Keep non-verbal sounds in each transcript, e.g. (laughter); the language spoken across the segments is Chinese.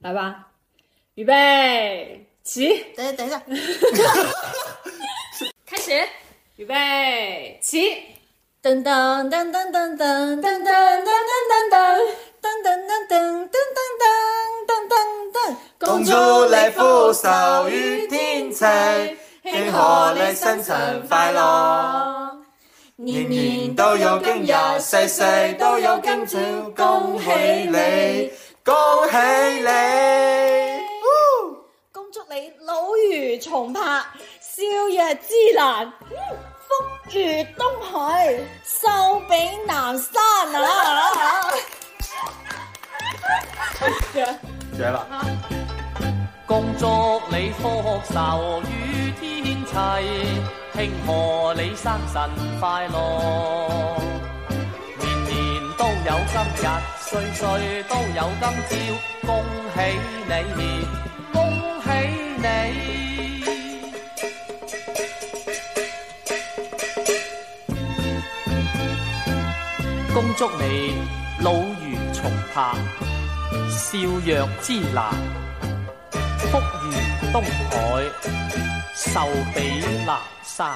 来吧，预备起，等等一下，(laughs) 开始，预备起，噔噔噔噔噔噔噔噔噔噔噔。噔噔噔噔噔噔噔噔噔。公主你福壽與天齊，慶賀你生辰快樂。年年都有今日，世世都有今朝，恭喜你，恭喜你！恭祝你老如重拍，少日之難，福如東海，壽比南山啊！(laughs) 絕了！恭祝你福壽與天齊，慶賀你生辰快樂。有今日，歲歲都有今朝，恭喜你，恭喜你！恭祝你。老如松柏，笑若之南。福如東海，壽比南山。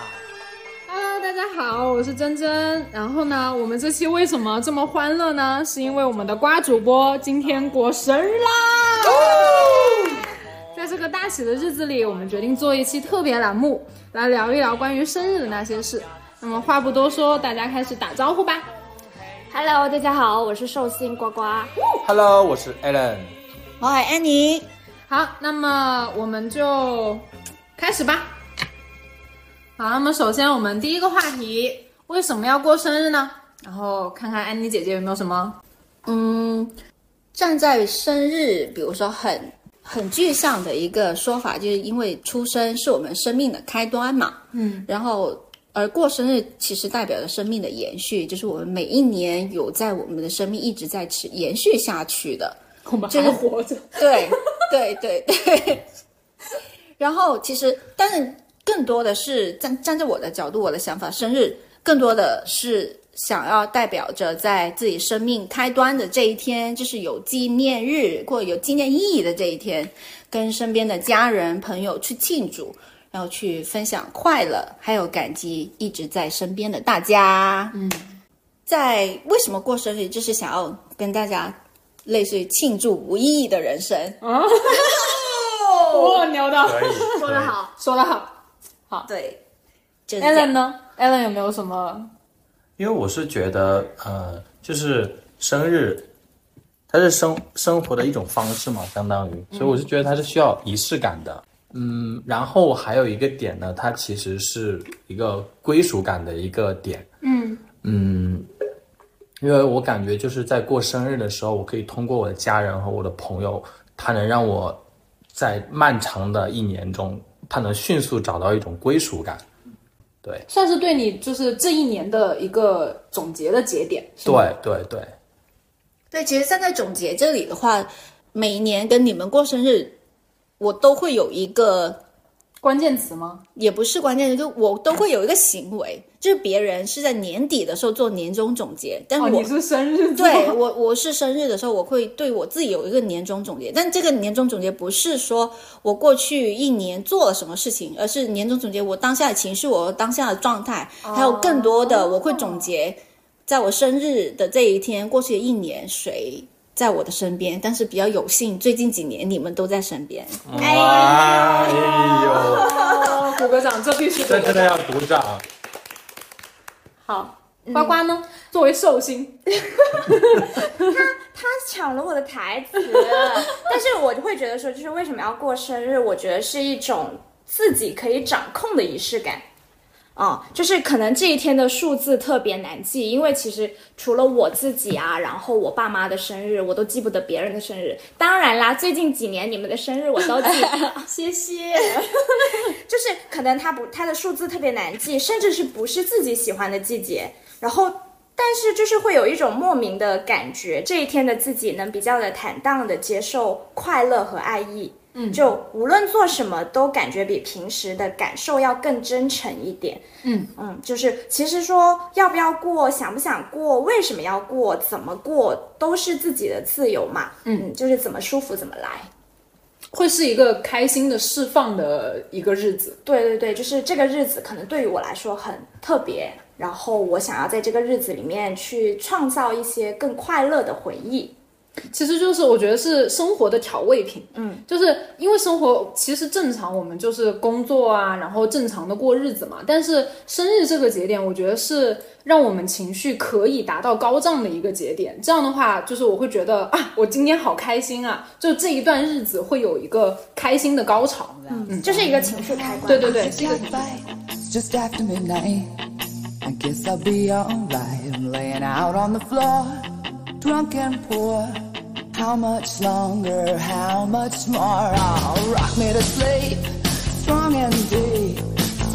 大家好，我是珍珍。然后呢，我们这期为什么这么欢乐呢？是因为我们的瓜主播今天过生日啦！哦在这个大喜的日子里，我们决定做一期特别栏目，来聊一聊关于生日的那些事。那么话不多说，大家开始打招呼吧。Hello，大家好，我是寿星呱呱。Hello，我是 Alan。我係 Annie，好，那么我们就开始吧。好，那么首先我们第一个话题，为什么要过生日呢？然后看看安妮姐姐有没有什么嗯，站在生日，比如说很很具象的一个说法，就是因为出生是我们生命的开端嘛，嗯，然后而过生日其实代表着生命的延续，就是我们每一年有在我们的生命一直在持延续下去的，我们这个活着。对对对对。(laughs) 然后其实，但是更多的是站站在我的角度，我的想法，生日更多的是想要代表着在自己生命开端的这一天，就是有纪念日或有纪念意义的这一天，跟身边的家人朋友去庆祝。然后去分享快乐，还有感激一直在身边的大家。嗯，在为什么过生日，就是想要跟大家类似于庆祝无意义的人生。(laughs) 哇，牛的，说得好，说得好。对，就是 Alan 呢？Alan 有没有什么？因为我是觉得，呃，就是生日，它是生生活的一种方式嘛，相当于，所以我是觉得它是需要仪式感的。嗯，然后还有一个点呢，它其实是一个归属感的一个点。嗯嗯，因为我感觉就是在过生日的时候，我可以通过我的家人和我的朋友，他能让我在漫长的一年中，他能迅速找到一种归属感。对，算是对你就是这一年的一个总结的节点。对，对，对。对，其实站在总结这里的话，每一年跟你们过生日，我都会有一个，关键词吗？也不是关键词，就我都会有一个行为，就是别人是在年底的时候做年终总结，但哦，我、你是生日做对我，我是生日的时候，我会对我自己有一个年终总结，但这个年终总结不是说我过去一年做了什么事情，而是年终总结我当下的情绪，我当下的状态，还有更多的我会总结，在我生日的这一天，过去的一年谁在我的身边，但是比较有幸，最近几年你们都在身边，哎呦，哦，鼓个掌，这必须这真的要鼓掌。好。呱呱呢？作为寿星，他抢了我的台词，但是我就会觉得说，就是为什么要过生日？我觉得是一种自己可以掌控的仪式感。哦，就是可能这一天的数字特别难记，因为其实除了我自己啊，然后我爸妈的生日，我都记不得别人的生日。当然啦，最近几年你们的生日我都记得，(laughs) 谢谢。(laughs) 就是可能他不，他的数字特别难记，甚至是不是自己喜欢的季节，然后。但是就是会有一种莫名的感觉，这一天的自己能比较的坦荡的接受快乐和爱意。嗯，就无论做什么，都感觉比平时的感受要更真诚一点。嗯嗯，就是其实说要不要过，想不想过，为什么要过，怎么过，都是自己的自由嘛。嗯，就是怎么舒服怎么来。会是一个开心的释放的一个日子。对对对，就是这个日子可能对于我来说很特别，然后我想要在这个日子里面去创造一些更快乐的回忆。其实就是我觉得是生活的调味品，嗯，就是因为生活其实正常我们就是工作啊，然后正常的过日子嘛。但是生日这个节点，我觉得是让我们情绪可以达到高涨的一个节点。这样的话，就是我会觉得啊，我今天好开心啊，就这一段日子会有一个开心的高潮，嗯，嗯就是一个情绪开关。对对对，是一个 It's just after midnight. I guess I'll be alright. I'm laying out on the floor, drunk and poor. How much longer? How much more? Oh, rock me to sleep, strong and deep.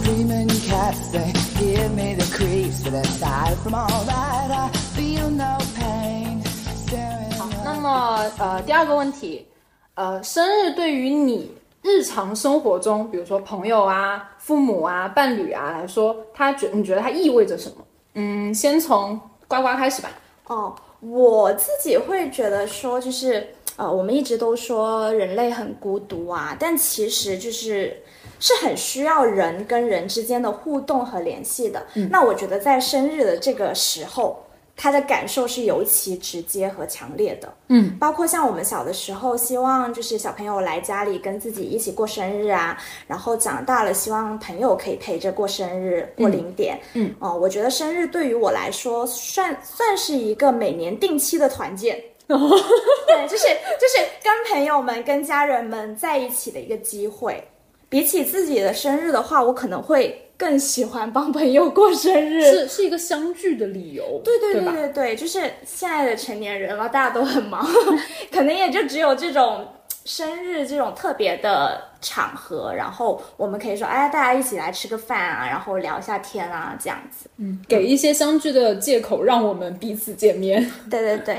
Screaming cats, they give me the creeps. But aside from all that, I feel no pain. Staring 那么呃，第二个问题，呃，生日对于你日常生活中，比如说朋友啊、父母啊、伴侣啊来说，它觉你觉得它意味着什么？嗯，先从呱呱开始吧。哦，我自己会觉得说，就是呃，我们一直都说人类很孤独啊，但其实就是是很需要人跟人之间的互动和联系的。那我觉得在生日的这个时候。他的感受是尤其直接和强烈的，嗯，包括像我们小的时候，希望就是小朋友来家里跟自己一起过生日啊，然后长大了，希望朋友可以陪着过生日、过零点，嗯，哦、我觉得生日对于我来说算算是一个每年定期的团建，(laughs) 对，就是就是跟朋友们、跟家人们在一起的一个机会。比起自己的生日的话，我可能会更喜欢帮朋友过生日，是是一个相聚的理由，对对对对？对对，就是现在的成年人了，大家都很忙，(laughs) 可能也就只有这种生日这种特别的场合，然后我们可以说，哎，大家一起来吃个饭啊，然后聊一下天啊，这样子。嗯给一些相聚的借口，让我们彼此见面。对对对。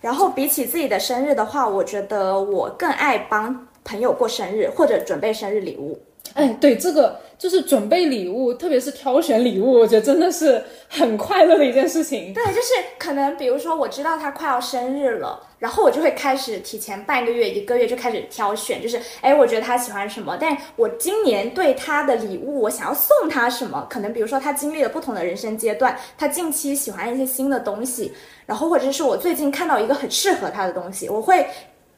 然后比起自己的生日的话，我觉得我更爱帮朋友过生日或者准备生日礼物。哎，对，这个就是准备礼物，特别是挑选礼物，我觉得真的是很快乐的一件事情。对，就是可能比如说我知道他快要生日了，然后我就会开始提前半个月、一个月就开始挑选，就是哎，我觉得他喜欢什么，但我今年对他的礼物，我想要送他什么？可能比如说他经历了不同的人生阶段，他近期喜欢一些新的东西，然后或者是我最近看到一个很适合他的东西，我会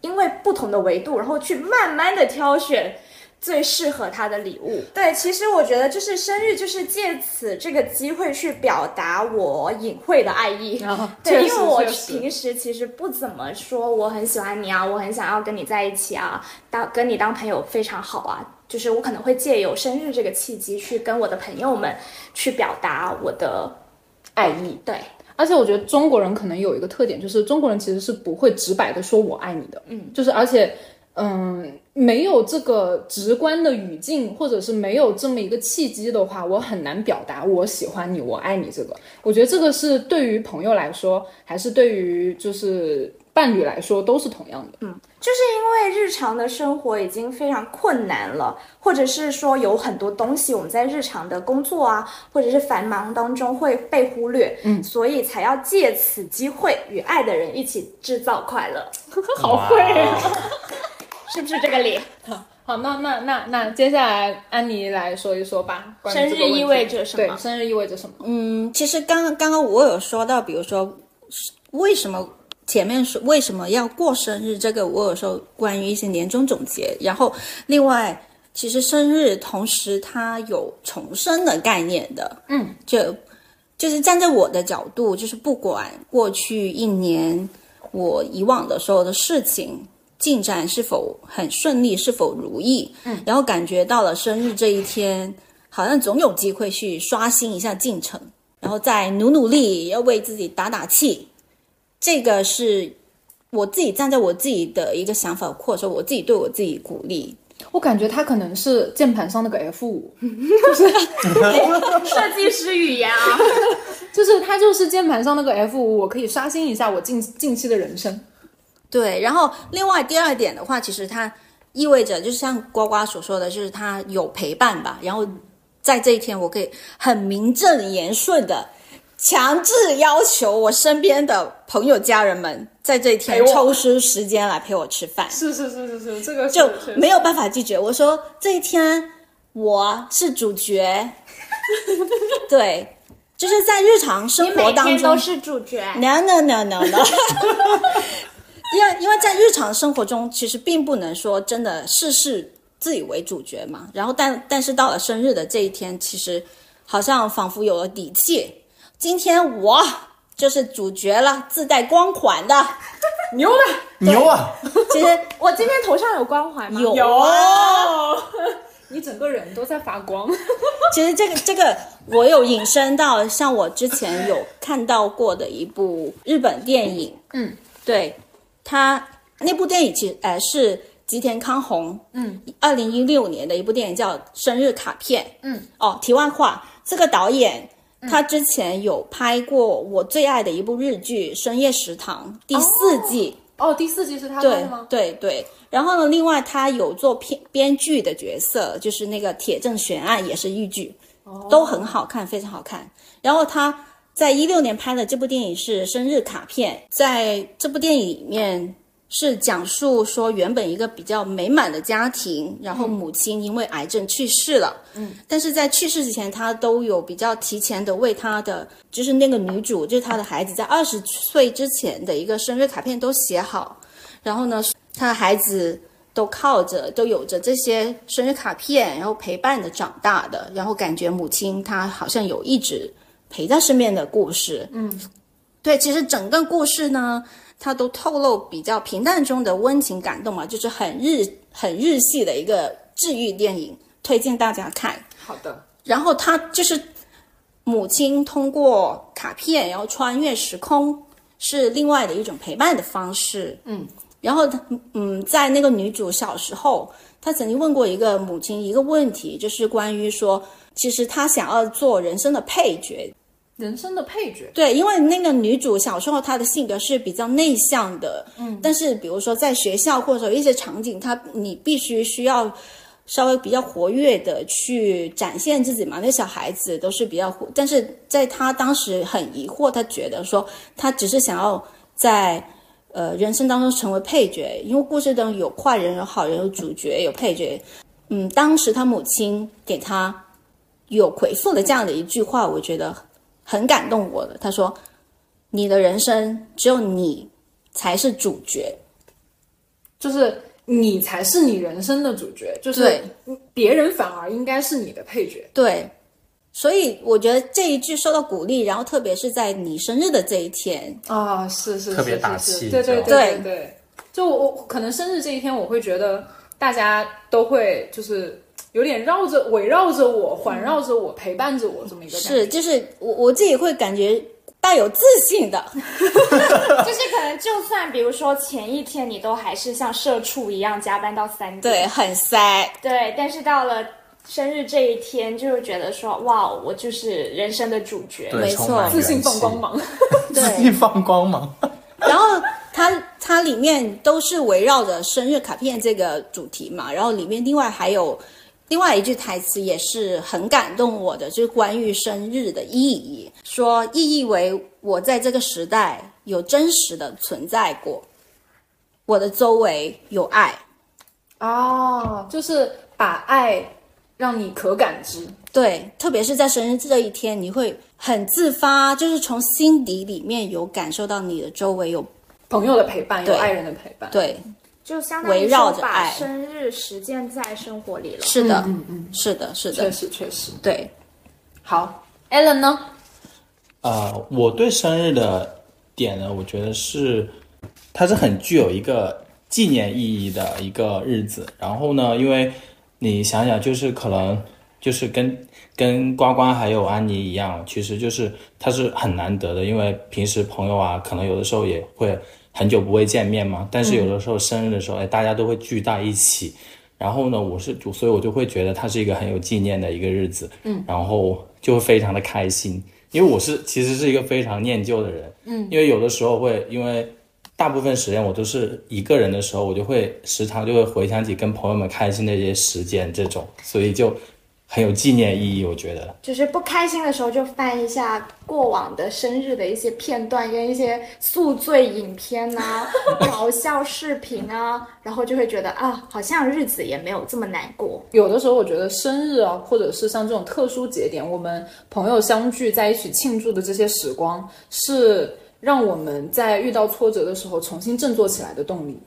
因为不同的维度，然后去慢慢的挑选。最适合他的礼物，对，其实我觉得就是生日，就是借此这个机会去表达我隐晦的爱意。啊对，因为我平时其实不怎么说我很喜欢你啊，我很想要跟你在一起啊，当跟你当朋友非常好啊。就是我可能会借由生日这个契机，去跟我的朋友们去表达我的爱意。对，而且我觉得中国人可能有一个特点，就是中国人其实是不会直白的说我爱你的，嗯，就是而且，嗯，没有这个直观的语境，或者是没有这么一个契机的话，我很难表达我喜欢你，我爱你这个。我觉得这个是对于朋友来说，还是对于就是伴侣来说，都是同样的。嗯就是因为日常的生活已经非常困难了，或者是说有很多东西我们在日常的工作啊，或者是繁忙当中会被忽略，嗯，所以才要借此机会与爱的人一起制造快乐，(laughs) 好会啊！(laughs) 是不是这个理？(laughs) 好，好那那那那接下来安妮来说一说吧。生日意味着什么对，生日意味着什么？嗯，其实刚刚刚我有说到，比如说为什么前面说为什么要过生日，这个我有说关于一些年终总结，然后另外其实生日同时它有重生的概念的，嗯，就就是站在我的角度，就是不管过去一年我以往的所有的事情。进展是否很顺利，是否如意？嗯，然后感觉到了生日这一天，好像总有机会去刷新一下进程，然后再努努力，要为自己打打气。这个是我自己站在我自己的一个想法，或者说我自己对我自己鼓励。我感觉他可能是键盘上那个 F 五，(laughs) 设计师语言啊，(laughs) 就是他就是键盘上那个 F 五，我可以刷新一下我近近期的人生。对，然后另外第二点的话，其实它意味着就是像呱呱所说的，就是他有陪伴吧。然后在这一天，我可以很名正言顺的强制要求我身边的朋友家人们在这一天抽出时间来陪我吃饭，是是是是是，这个就没有办法拒绝。我说这一天我是主角，(laughs) 对，就是在日常生活当中天都是主角。No no no no no，因为因为在日常生活中，其实并不能说真的事事自以为主角嘛。然后但但是到了生日的这一天，其实好像仿佛有了底气。今天我就是主角了，自带光环的。(laughs) 牛的牛啊！其实 (laughs) 我今天头上有光环吗？有有啊，(laughs) 你整个人都在发光。其实这个这个我有引申到像我之前有看到过的一部日本电影，嗯，对，它那部电影其实呃是吉田康弘，嗯，二零一六年的一部电影叫《生日卡片》，嗯，哦，题外话，这个导演。他之前有拍过我最爱的一部日剧《深夜食堂》第四季，哦，第四季是他拍对的吗？对对，然后呢，另外他有做编编剧的角色，就是那个《铁证悬案》也是豫剧，都很好看，非常好看。然后他在一六年拍的这部电影是《生日卡片》，在这部电影里面是讲述说原本一个比较美满的家庭，然后母亲因为癌症去世了，嗯，但是在去世之前，他都有比较提前的为他的就是那个女主，就是他的孩子，在二十岁之前的一个生日卡片都写好，然后呢，他的孩子都靠着都有着这些生日卡片，然后陪伴着长大的，然后感觉母亲她好像有一直陪在身边的故事。嗯，对，其实整个故事呢，它都透露比较平淡中的温情感动嘛，就是很日很日系的一个治愈电影，推荐大家看。好的，然后他就是母亲通过卡片，然后穿越时空，是另外的一种陪伴的方式。嗯，然后他嗯，在那个女主小时候，她曾经问过一个母亲一个问题，就是关于说，其实她想要做人生的配角。人生的配角。对，因为那个女主小时候她的性格是比较内向的，嗯，但是比如说在学校或者说一些场景，她你必须需要稍微比较活跃的去展现自己嘛。那小孩子都是比较活，但是在她当时很疑惑，她觉得说她只是想要在呃人生当中成为配角，因为故事中有坏人、有好人、有主角、有配角。嗯，当时她母亲给她有回复了这样的一句话，我觉得很感动我的。他说：“你的人生只有你才是主角。就是你才是你人生的主角，就是别人反而应该是你的配角。”对，所以我觉得这一句受到鼓励，然后特别是在你生日的这一天，啊、是是特别是是打气对对对对对。就我我可能生日这一天，我会觉得大家都会就是有点绕着围绕着我，环绕着我，陪伴着我这么一个感觉。是就是我我自己会感觉带有自信的，(laughs) 就是可能就算比如说前一天你都还是像社畜一样加班到三点，对，很塞，对，但是到了生日这一天，就会觉得说哇，我就是人生的主角。没错自信放光芒。(laughs) 自信放光芒。然后它它里面都是围绕着生日卡片这个主题嘛，然后里面另外还有另外一句台词也是很感动我的，就是关于生日的意义，说意义为我在这个时代有真实的存在过，我的周围有爱，哦，就是把爱让你可感知。对，特别是在生日这一天，你会很自发，就是从心底里面有感受到你的周围有朋友的陪伴，有爱人的陪伴。对，就相当于围绕说把着爱生日实践在生活里了。是的，嗯嗯，是的，是确，实确实。对。好，Allen 呢？呃，我对生日的点呢，我觉得是它是很具有一个纪念意义的一个日子。然后呢，因为你想想，就是可能就是跟跟呱呱还有安妮一样，其实就是它是很难得的，因为平时朋友啊，可能有的时候也会很久不会见面嘛。但是有的时候生日的时候，哎，大家都会聚在一起。然后呢，我是所以我就会觉得它是一个很有纪念的一个日子，嗯，然后就会非常的开心。因为我是其实是一个非常念旧的人，嗯，因为有的时候会因为大部分时间我都是一个人的时候，我就会时常就会回想起跟朋友们开心的一些时间，这种，所以就很有纪念意义，我觉得。就是不开心的时候就翻一下过往的生日的一些片段跟一些宿醉影片啊、(laughs) 搞笑视频啊，然后就会觉得啊，好像日子也没有这么难过。有的时候我觉得生日啊，或者是像这种特殊节点，我们朋友相聚在一起庆祝的这些时光，是让我们在遇到挫折的时候重新振作起来的动力。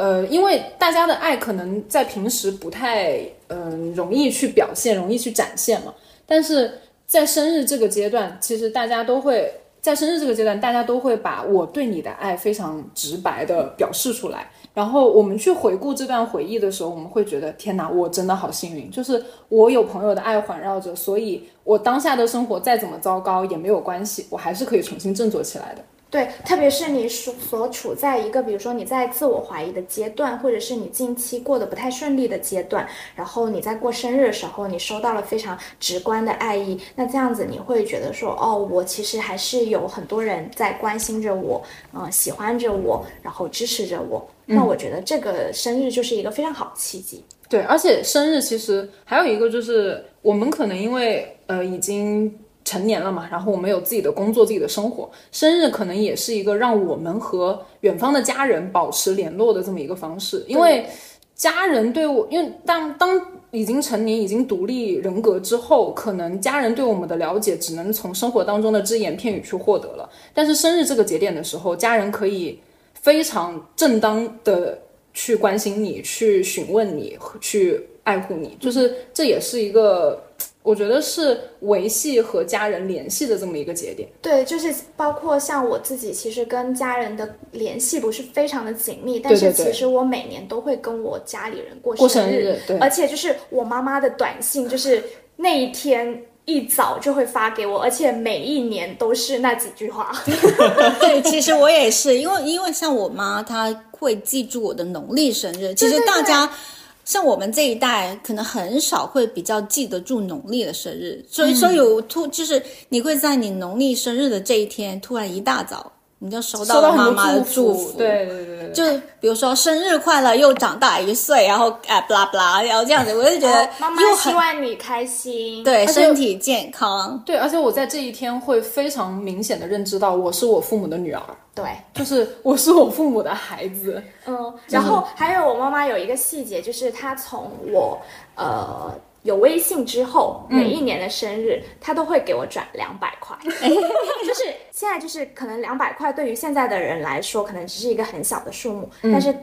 呃，因为大家的爱可能在平时不太嗯、容易去表现，容易去展现嘛，但是在生日这个阶段，其实大家都会在生日这个阶段，大家都会把我对你的爱非常直白的表示出来。然后我们去回顾这段回忆的时候，我们会觉得天哪，我真的好幸运，就是我有朋友的爱环绕着，所以我当下的生活再怎么糟糕也没有关系，我还是可以重新振作起来的。对，特别是你所所处在一个，比如说你在自我怀疑的阶段，或者是你近期过得不太顺利的阶段，然后你在过生日的时候，你收到了非常直观的爱意，那这样子你会觉得说，哦，我其实还是有很多人在关心着我，嗯、喜欢着我，然后支持着我。那我觉得这个生日就是一个非常好的契机。对，而且生日其实还有一个就是，我们可能因为呃已经成年了嘛，然后我们有自己的工作、自己的生活，生日可能也是一个让我们和远方的家人保持联络的这么一个方式，因为家人对我，因为当当已经成年、已经独立人格之后，可能家人对我们的了解只能从生活当中的只言片语去获得了，但是生日这个节点的时候，家人可以非常正当的去关心你，去询问你，去爱护你，就是这也是一个，(tsk) 我觉得是维系和家人联系的这么一个节点。对，就是包括像我自己，其实跟家人的联系不是非常的紧密，但是其实我每年都会跟我家里人过过生生日对而且就是我妈妈的短信，就是那一天。一早就会发给我，而且每一年都是那几句话。(laughs) 对，其实我也是，因为因为像我妈，她会记住我的农历生日。其实大家像我们这一代，可能很少会比较记得住农历的生日，所以说有突就是你会在你农历生日的这一天，突然一大早你就收到了妈妈的祝祝福，对对对对，就比如说生日快乐，又长大一岁，然后哎，不啦不啦，然后这样子，我就觉得妈妈又希望你开心。对身体健康。对，而且我在这一天会非常明显的认知到，我是我父母的女儿，对，就是我是我父母的孩子。嗯，然后还有我妈妈有一个细节，就是她从我呃有微信之后，每一年的生日，他都会给我转两百块。(laughs) 就是现在就是可能两百块对于现在的人来说，可能只是一个很小的数目，但是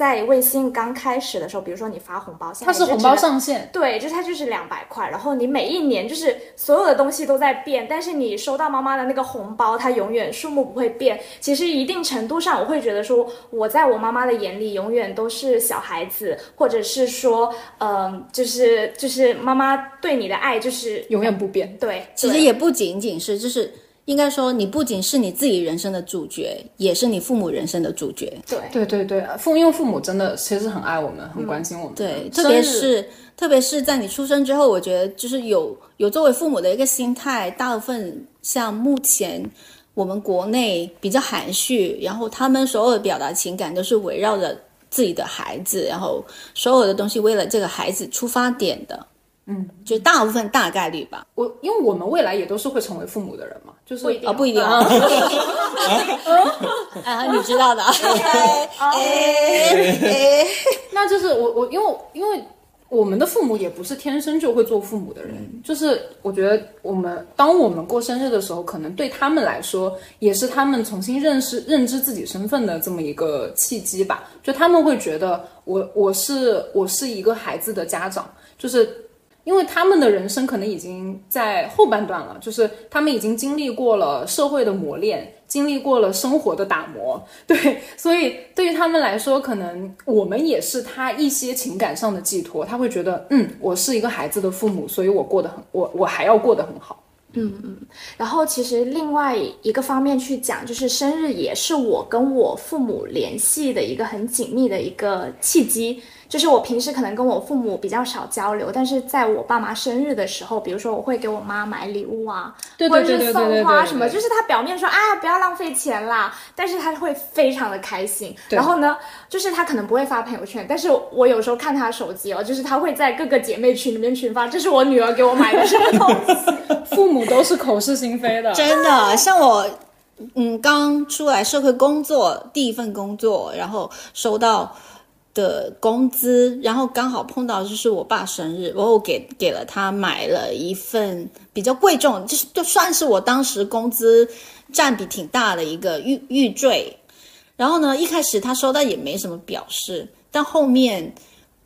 在微信刚开始的时候，比如说你发红包，它是红包上限，对，就是它就是两百块，然后你每一年就是所有的东西都在变，但是你收到妈妈的那个红包，它永远数目不会变。其实一定程度上，我会觉得说，我在我妈妈的眼里永远都是小孩子，或者是说，嗯、就是就是妈妈对你的爱就是永远不变。对，其实也不仅仅是，就是应该说，你不仅是你自己人生的主角，也是你父母人生的主角。对对对对，父因为父母真的其实很爱我们，很关心我们。对，特别是特别是在你出生之后，我觉得就是有有作为父母的一个心态，大部分像目前我们国内比较含蓄，然后他们所有的表达情感都是围绕着自己的孩子，然后所有的东西为了这个孩子出发点的。嗯，就大部分大概率吧。我因为我们未来也都是会成为父母的人嘛，就是不一定啊，不一定啊。啊，(laughs) 你知道的。(laughs) 那就是我我因为因为我们的父母也不是天生就会做父母的人，就是我觉得我们当我们过生日的时候，可能对他们来说也是他们重新认识认知自己身份的这么一个契机吧。就他们会觉得我我是我是一个孩子的家长，就是。因为他们的人生可能已经在后半段了，就是他们已经经历过了社会的磨练，经历过了生活的打磨，(laughs) 对，所以对于他们来说，可能我们也是他一些情感上的寄托。他会觉得，嗯，我是一个孩子的父母，所以我过得很，我我还要过得很好。嗯嗯然后其实另外一个方面去讲，就是生日也是我跟我父母联系的一个很紧密的一个契机。就是我平时可能跟我父母比较少交流，但是在我爸妈生日的时候，比如说我会给我妈买礼物啊，对或者是送花什么，就是他表面说啊不要浪费钱啦，但是他会非常的开心。然后呢，就是他可能不会发朋友圈，但是我有时候看他手机哦，就是他会在各个姐妹群里面群发，这是我女儿给我买的什么东西。(laughs) (laughs) 父母都是口是心非的，真的，像我，嗯，刚出来社会工作，第一份工作，然后收到的工资，然后刚好碰到就是我爸生日，我给给了他买了一份比较贵重，就是就算是我当时工资占比挺大的一个玉玉坠。然后呢，一开始他收到也没什么表示，但后面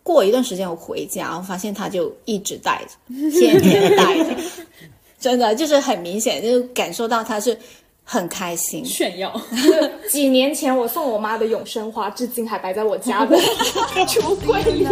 过一段时间我回家，我发现他就一直带着，天天带着。(laughs) 真的就是很明显，就感受到他是很开心。炫耀。(laughs) 几年前我送我妈的永生花，至今还摆在我家的 (laughs) 橱柜里。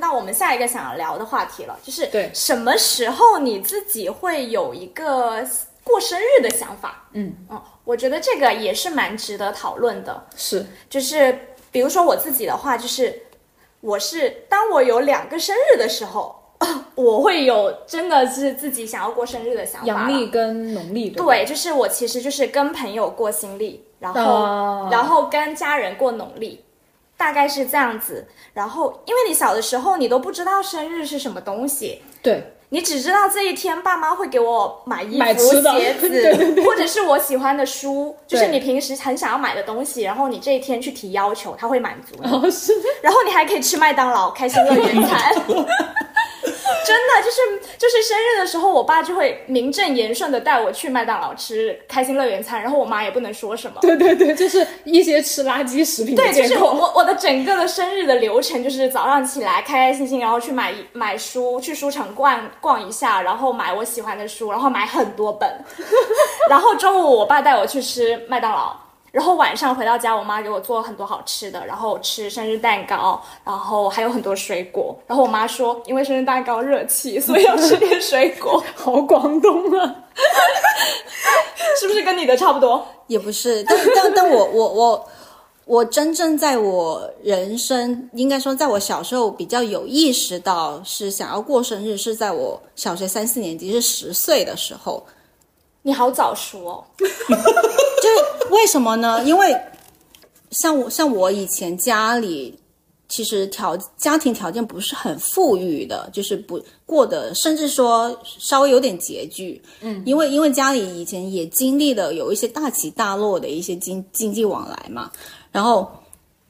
到我们下一个想要聊的话题了，就是对什么时候你自己会有一个过生日的想法？嗯嗯，我觉得这个也是蛮值得讨论的。是，就是比如说我自己的话，就是我是当我有两个生日的时候，我会有真的是自己想要过生日的想法了。阳历跟农历对对，就是我其实就是跟朋友过新历，然后、哦然后跟家人过农历，大概是这样子。然后因为你小的时候你都不知道生日是什么东西，对你只知道这一天爸妈会给我买衣买服、鞋 (laughs) 子，对对对或者是我喜欢的书，就是你平时很想要买的东西，然后你这一天去提要求，他会满足你，哦是，然后你还可以吃麦当劳、开心乐园 (laughs) 餐。(laughs) 真的就是就是生日的时候，我爸就会名正言顺的带我去麦当劳吃开心乐园餐，然后我妈也不能说什么。对对对，就是一些吃垃圾食品的对，就是。我我我的整个的生日的流程就是早上起来开开心心，然后去买买书，去书城逛逛一下，然后买我喜欢的书，然后买很多本，(laughs) 然后中午我爸带我去吃麦当劳。然后晚上回到家，我妈给我做很多好吃的，然后吃生日蛋糕，然后还有很多水果。然后我妈说，因为生日蛋糕热气，所以要吃点水果，(laughs) 好广东啊！(laughs) 是不是跟你的差不多？也不是，但但但我我我我真正在我人生，应该说在我小时候比较有意识到是想要过生日，是在我小学三四年级，是十岁的时候。你好早熟哦。(laughs) 就是为什么呢？因为像我像我以前家里其实条家庭条件不是很富裕的，就是不过的，甚至说稍微有点拮据。嗯，因为因为家里以前也经历了有一些大起大落的一些经经济往来嘛，然后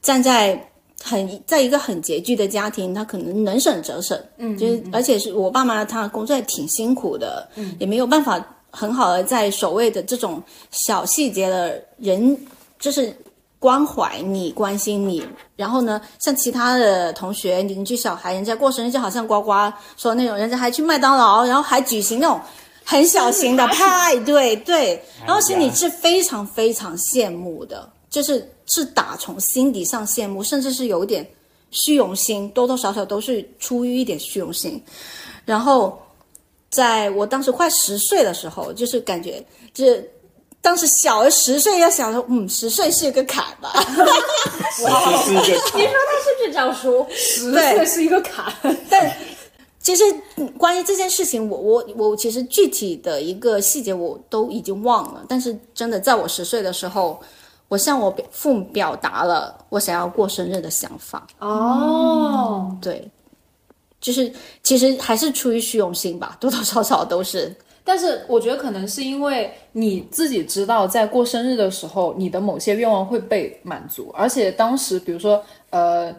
站在。很在一个很拮据的家庭，他可能能省则省，嗯，就是而且是我爸妈，他工作也挺辛苦的，嗯，也没有办法很好的在所谓的这种小细节的人，就是关怀你、关心你。然后呢，像其他的同学、邻居小孩，人家过生日就好像呱呱说那种，人家还去麦当劳，然后还举行那种很小型的 (laughs) 派对，对，然后心里是非常非常羡慕的，就是是打从心底上羡慕，甚至是有一点虚荣心，多多少少都是出于一点虚荣心。然后在我当时快十岁的时候，就是感觉就是当时小了十岁，要想说，嗯，十岁是一个坎吧。这是一个你说他是不是早熟？十对岁是一个坎，但其实嗯关于这件事情，我我我其实具体的一个细节我都已经忘了，但是真的在我十岁的时候，我向我表父母表达了我想要过生日的想法。哦，对，就是其实还是出于虚荣心吧，多多少少都是。但是我觉得可能是因为你自己知道，在过生日的时候，你的某些愿望会被满足，而且当时比如说呃。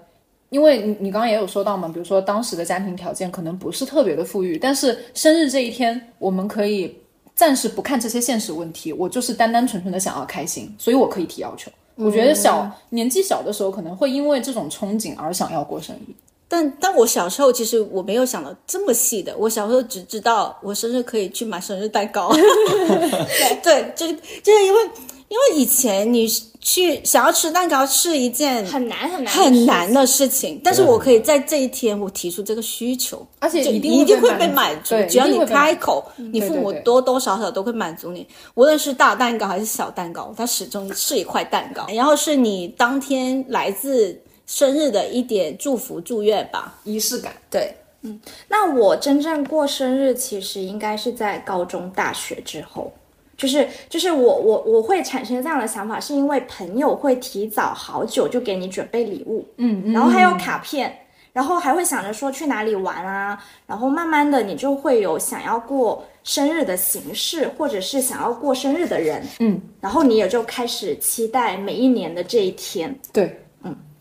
因为你你刚刚也有说到嘛，比如说当时的家庭条件可能不是特别的富裕，但是生日这一天，我们可以暂时不看这些现实问题，我就是单单纯纯的想要开心，所以我可以提要求。我觉得小、年纪小的时候可能会因为这种憧憬而想要过生日。但但我小时候其实我没有想到这么细的，我小时候只知道我生日可以去买生日蛋糕。(laughs) 对对，就是就是因为因为以前你去想要吃蛋糕是一件很难很难很难的事情，但是我可以在这一天我提出这个需求，而且一定一定会被满满足，只要你开口，你父母多多少少都会满足你，无论是大蛋糕还是小蛋糕，它始终是一块蛋糕，然后是你当天来自生日的一点祝福祝愿吧，仪式感。对。嗯那我真正过生日，其实应该是在高中、大学之后。就是就是我我我会产生这样的想法，是因为朋友会提早好久就给你准备礼物，嗯，然后还有卡片，然后还会想着说去哪里玩啊，然后慢慢的你就会有想要过生日的形式，或者是想要过生日的人，嗯，然后你也就开始期待每一年的这一天，对，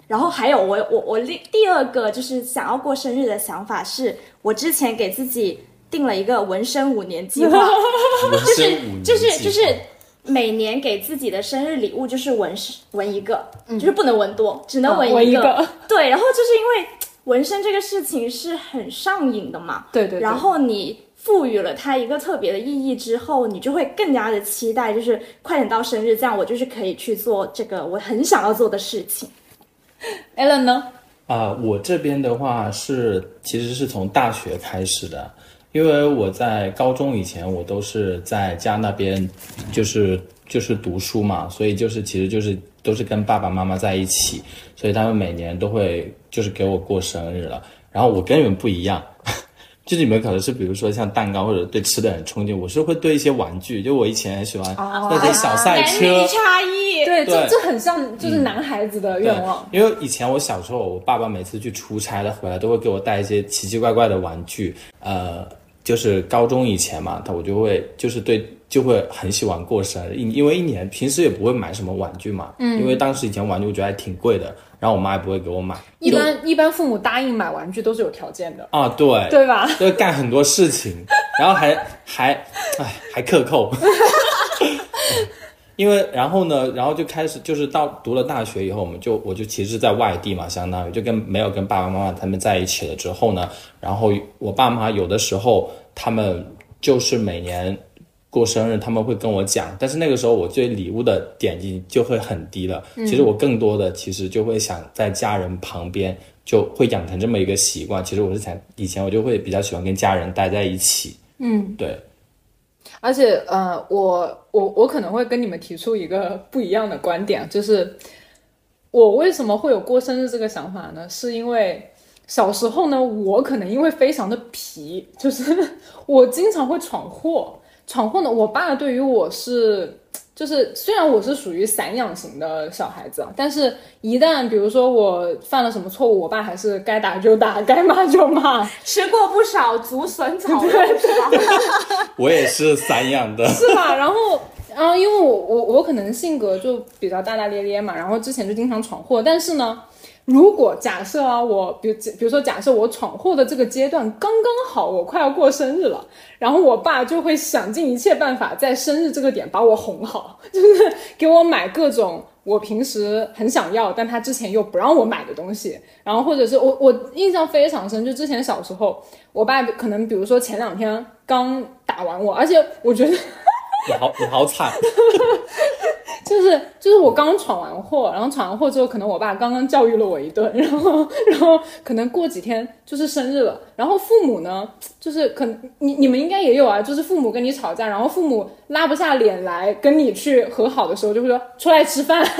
然后还有我我我第第二个就是想要过生日的想法是，我之前给自己定了一个纹身五年计划，(laughs) 就是就是就是每年给自己的生日礼物就是纹纹一个，就是不能纹多，只能纹一个。(laughs) 对，然后就是因为纹身这个事情是很上瘾的嘛，对对对。然后你。赋予了它一个特别的意义之后，你就会更加的期待，就是快点到生日，这样我就是可以去做这个我很想要做的事情。(laughs) Alan 呢？啊、我这边的话是其实是从大学开始的，因为我在高中以前我都是在家那边，就是就是读书嘛，所以就是其实就是都是跟爸爸妈妈在一起，所以他们每年都会就是给我过生日了，然后我跟你们不一样。就是你们可能是比如说像蛋糕或者对吃的很憧憬，我是会对一些玩具，就我以前很喜欢那些小赛车，差异，对，这这很像就是男孩子的愿望。对，因为以前我小时候，我爸爸每次去出差了回来，都会给我带一些奇奇怪怪的玩具。呃，就是高中以前嘛，他我就会就是对就会很喜欢过生日，因因为一年平时也不会买什么玩具嘛，嗯，因为当时以前玩具我觉得还挺贵的，然后我妈也不会给我买。一般一般父母答应买玩具都是有条件的，啊，对对吧？就干很多事情，(laughs) 然后还还哎还克扣，(laughs) 因为然后呢，然后就开始就是到读了大学以后，我们就我就其实是在外地嘛，相当于就跟没有跟爸爸妈妈他们在一起了之后呢，然后我爸妈有的时候他们就是每年。过生日他们会跟我讲，但是那个时候我对礼物的点击就会很低了。其实我更多的其实就会想在家人旁边，就会养成这么一个习惯。其实我是想以前我就会比较喜欢跟家人待在一起。嗯，对，而且呃，我我我可能会跟你们提出一个不一样的观点，就是我为什么会有过生日这个想法呢？是因为小时候呢，我可能因为非常的皮，就是 (laughs) 我经常会闯祸。闯祸呢，我爸对于我是，就是虽然我是属于散养型的小孩子，啊，但是一旦比如说我犯了什么错误，我爸还是该打就打，该骂就骂。(laughs) 吃过不少竹笋炒肉是吧？(laughs) 我也是散养的。是吧？然后，然后因为我我我可能性格就比较大大咧咧嘛，然后之前就经常闯祸。但是呢，如果假设啊，我比如比如说假设我闯祸的这个阶段刚刚好，我快要过生日了，然后我爸就会想尽一切办法在生日这个点把我哄好，就是给我买各种。我平时很想要，但他之前又不让我买的东西，然后或者是我我印象非常深，就之前小时候，我爸可能比如说前两天刚打完我，而且我觉得你好，你好惨。(laughs) 就是就是我刚闯完祸，然后闯完祸之后，可能我爸刚刚教育了我一顿，然后然后可能过几天就是生日了，然后父母呢，就是可能你你们应该也有啊，就是父母跟你吵架，然后父母拉不下脸来跟你去和好的时候，就会说出来吃饭。(laughs)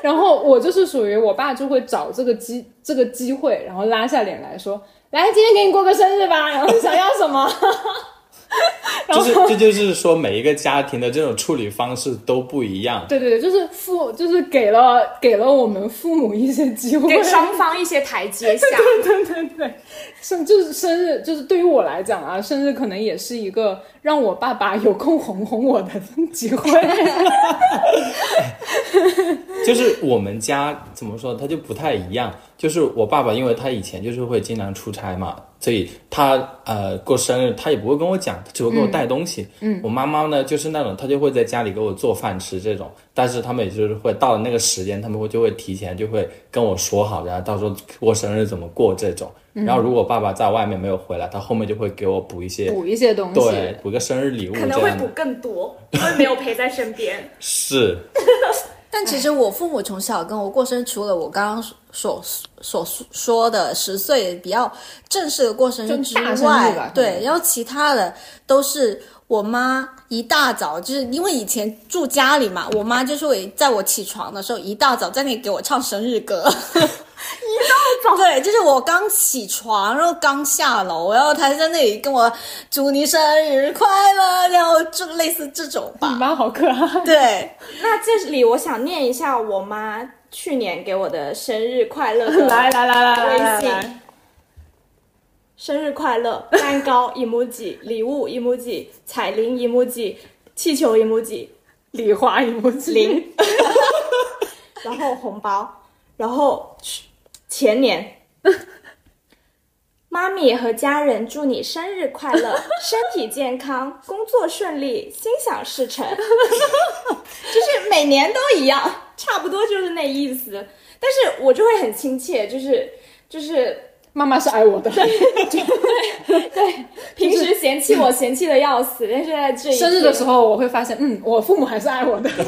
然后我就是属于我爸就会找这个机这个机会，然后拉下脸来说，来今天给你过个生日吧，然后你想要什么？(laughs) (laughs) 就是这就是说每一个家庭的这种处理方式都不一样。对对对，就是父就是给了给了我们父母一些机会，给双方一些台阶下。(laughs) 对对对对，生就是生日，就是对于我来讲啊，生日可能也是一个让我爸爸有空哄哄我的机会。(laughs) 就是我们家怎么说，他就不太一样。就是我爸爸，因为他以前就是会经常出差嘛，所以他呃过生日他也不会跟我讲，他只会给我带东西。嗯，我妈妈呢就是那种她就会在家里给我做饭吃这种，但是他们也就是会到了那个时间，他们会就会提前就会跟我说好，然后到时候过生日怎么过这种。然后如果爸爸在外面没有回来，他后面就会给我补一些。补一些东西。对，补个生日礼物这可能会补，更多，因为没有陪在身边。(laughs) 是但其实我父母从小跟我过生日，除了我刚刚所所说的十岁比较正式的过生日之外，对，然后其他的都是我妈一大早，就是因为以前住家里嘛，我妈就是会在我起床的时候一大早在那里给我唱生日歌。(laughs) 一大早，对，就是我刚起床，然后刚下楼，然后她在那里跟我祝你生日快乐，然后就类似这种吧。你妈好可爱。对，那这里我想念一下我妈去年给我的生日快乐的 (laughs) 来来来来来来微信来，生日快乐，(laughs) 蛋糕 emoji，礼物 emoji，彩铃 emoji，气球 emoji，礼花一模零，(laughs) 然后红包，然后前年，(laughs) 妈咪和家人祝你生日快乐，身体健康，工作顺利，心想事成，就是每年都一样，差不多就是那意思。但是我就会很亲切，就是就是妈妈是爱我的。(laughs) 对对平时嫌弃我嫌弃的要死，但是在这一生日的时候，候，我会发现，嗯，我父母还是爱我的。(laughs)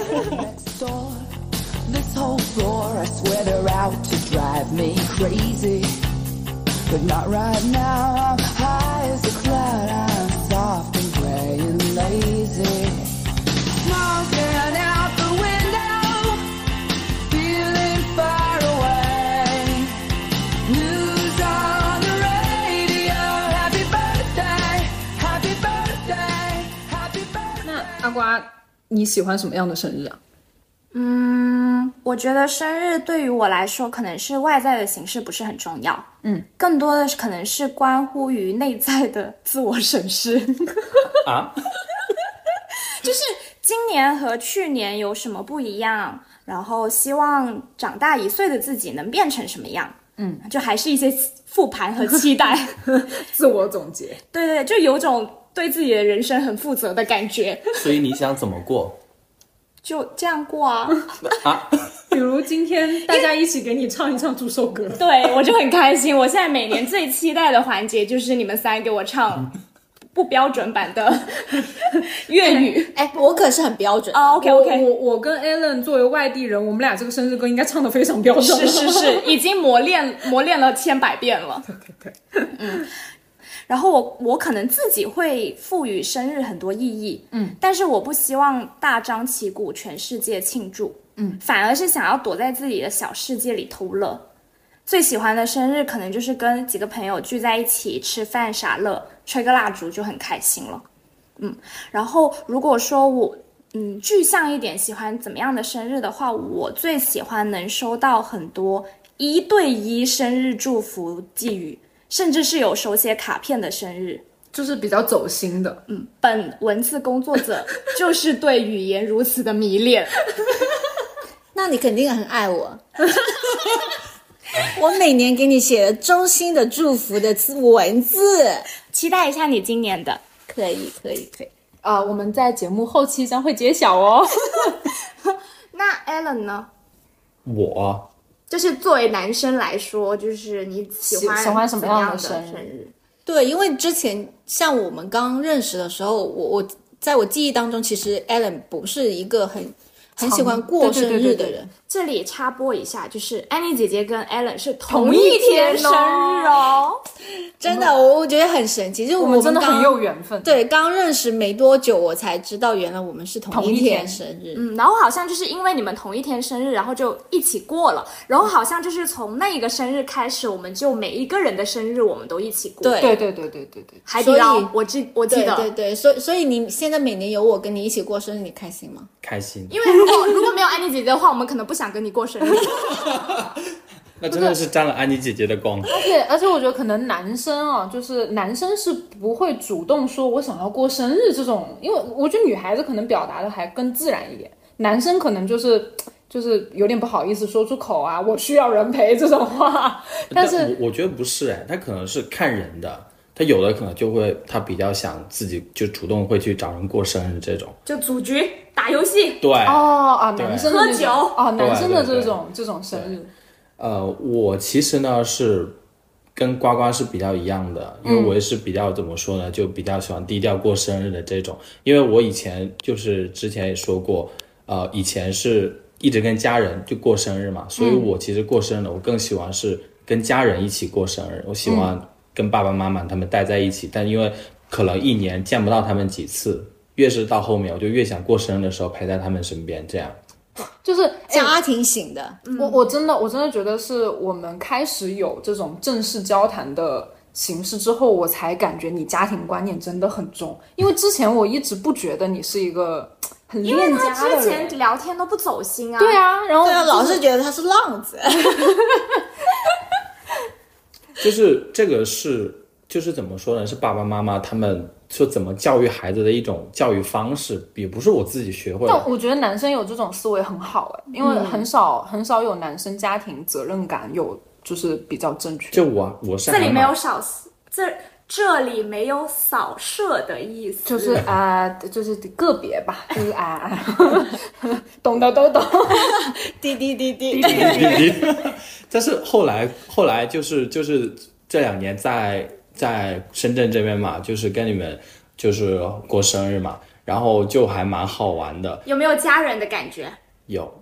瓜，你喜欢什么样的生日啊？嗯，我觉得生日对于我来说，可能是外在的形式不是很重要，嗯，更多的是可能是关乎于内在的自我审视。啊，(laughs) 就是今年和去年有什么不一样，然后希望长大一岁的自己能变成什么样。嗯，就还是一些复盘和期待。(laughs) 自我总结。对对对，就有种对自己的人生很负责的感觉。所以你想怎么过 (laughs) 就这样过啊，啊？(laughs) 比如今天大家一起给你唱一唱祝寿歌，对我就很开心。我现在每年最期待的环节就是你们三给我唱 (laughs) 不标准版的粤语。哎，我可是很标准。哦，OK OK，我我跟 Alan 作为外地人，我们俩这个生日歌应该唱的非常标准。是是是，已经磨练磨练了千百遍了。对对对，然后我我可能自己会赋予生日很多意义，嗯，但是我不希望大张旗鼓全世界庆祝，嗯，反而是想要躲在自己的小世界里偷乐。最喜欢的生日可能就是跟几个朋友聚在一起吃饭傻乐，吹个蜡烛就很开心了，嗯。然后如果说我嗯具象一点，喜欢怎么样的生日的话，我最喜欢能收到很多一对一生日祝福寄语。甚至是有手写卡片的生日。就是比较走心的。嗯，本文字工作者 (laughs) 就是对语言如此的迷恋。那你肯定很爱我。(laughs) 我每年给你写了衷心的祝福的字文字，期待一下你今年的。可以，可以，可以。啊、我们在节目后期将会揭晓哦。(laughs) 那 Alan 呢？我就是作为男生来说，就是你喜欢喜喜欢什么样的的生日生日？对，因为之前像我们刚认识的时候，我我在我记忆当中，其实 Alan 不是一个很很喜欢过生日的人。这里插播一下，就是安妮姐姐跟 Allen 是同一一天生日哦。真的，我我觉得很神奇，就是我们真的很有缘分。对，刚认识没多久，我才知道原来我们是同同一天天生日。嗯，然后好像就是因为你们同一天生日，然后就一起过了。然后好像就是从那一个生日开始，我们就每一个人的生日我们都一起过。对对对对对对对，海底捞所以，我记我记得，对对对，所以所以你现在每年有我跟你一起过生日，你开心吗？开心，因为如果如果没有安妮姐姐的话，我们可能不想跟你过生日。(laughs) 那真的是沾了安妮姐姐的光。而且而且我觉得可能男生啊，就是男生是不会主动说我想要过生日这种，因为我觉得女孩子可能表达的还更自然一点，男生可能就是就是有点不好意思说出口啊，我需要人陪这种话。但是我我觉得不是哎，他可能是看人的，他有的可能就会他比较想自己就主动会去找人过生日这种。就组局打游戏，对，哦啊，男生喝酒。哦，男生的这种这种生日，呃，我其实呢是跟呱呱是比较一样的，因为我也是比较怎么说呢，就比较喜欢低调过生日的这种。因为我以前就是之前也说过，呃，以前是一直跟家人就过生日嘛，所以我其实过生日我更喜欢是跟家人一起过生日，我喜欢跟爸爸妈妈他们待在一起，但因为可能一年见不到他们几次。越是到后面，我就越想过生日的时候陪在他们身边，这样。(laughs) 就是哎家庭型的，我我真的我真的觉得是我们开始有这种正式交谈的形式之后，我才感觉你家庭观念真的很重。因为之前我一直不觉得你是一个很因为恋他家的人之前。聊天都不走心啊。对，啊，然后老是觉得他是浪子。(laughs) 就是这个是就是怎么说呢？是爸爸妈妈他们说怎么教育孩子的一种教育方式，也不是我自己学会的。但我觉得男生有这种思维很好哎，因为很少、很少有男生家庭责任感有就是比较正确。就我我是这里没有少这这里没有扫射的意思，就是啊、就是个别吧，(laughs) 就是啊，啊 (laughs) 懂的都懂。(laughs) 滴滴滴滴，但是后来后来就是就是这两年在在深圳这边嘛，就是跟你们就是过生日嘛，然后就还蛮好玩的，有没有家人的感觉？有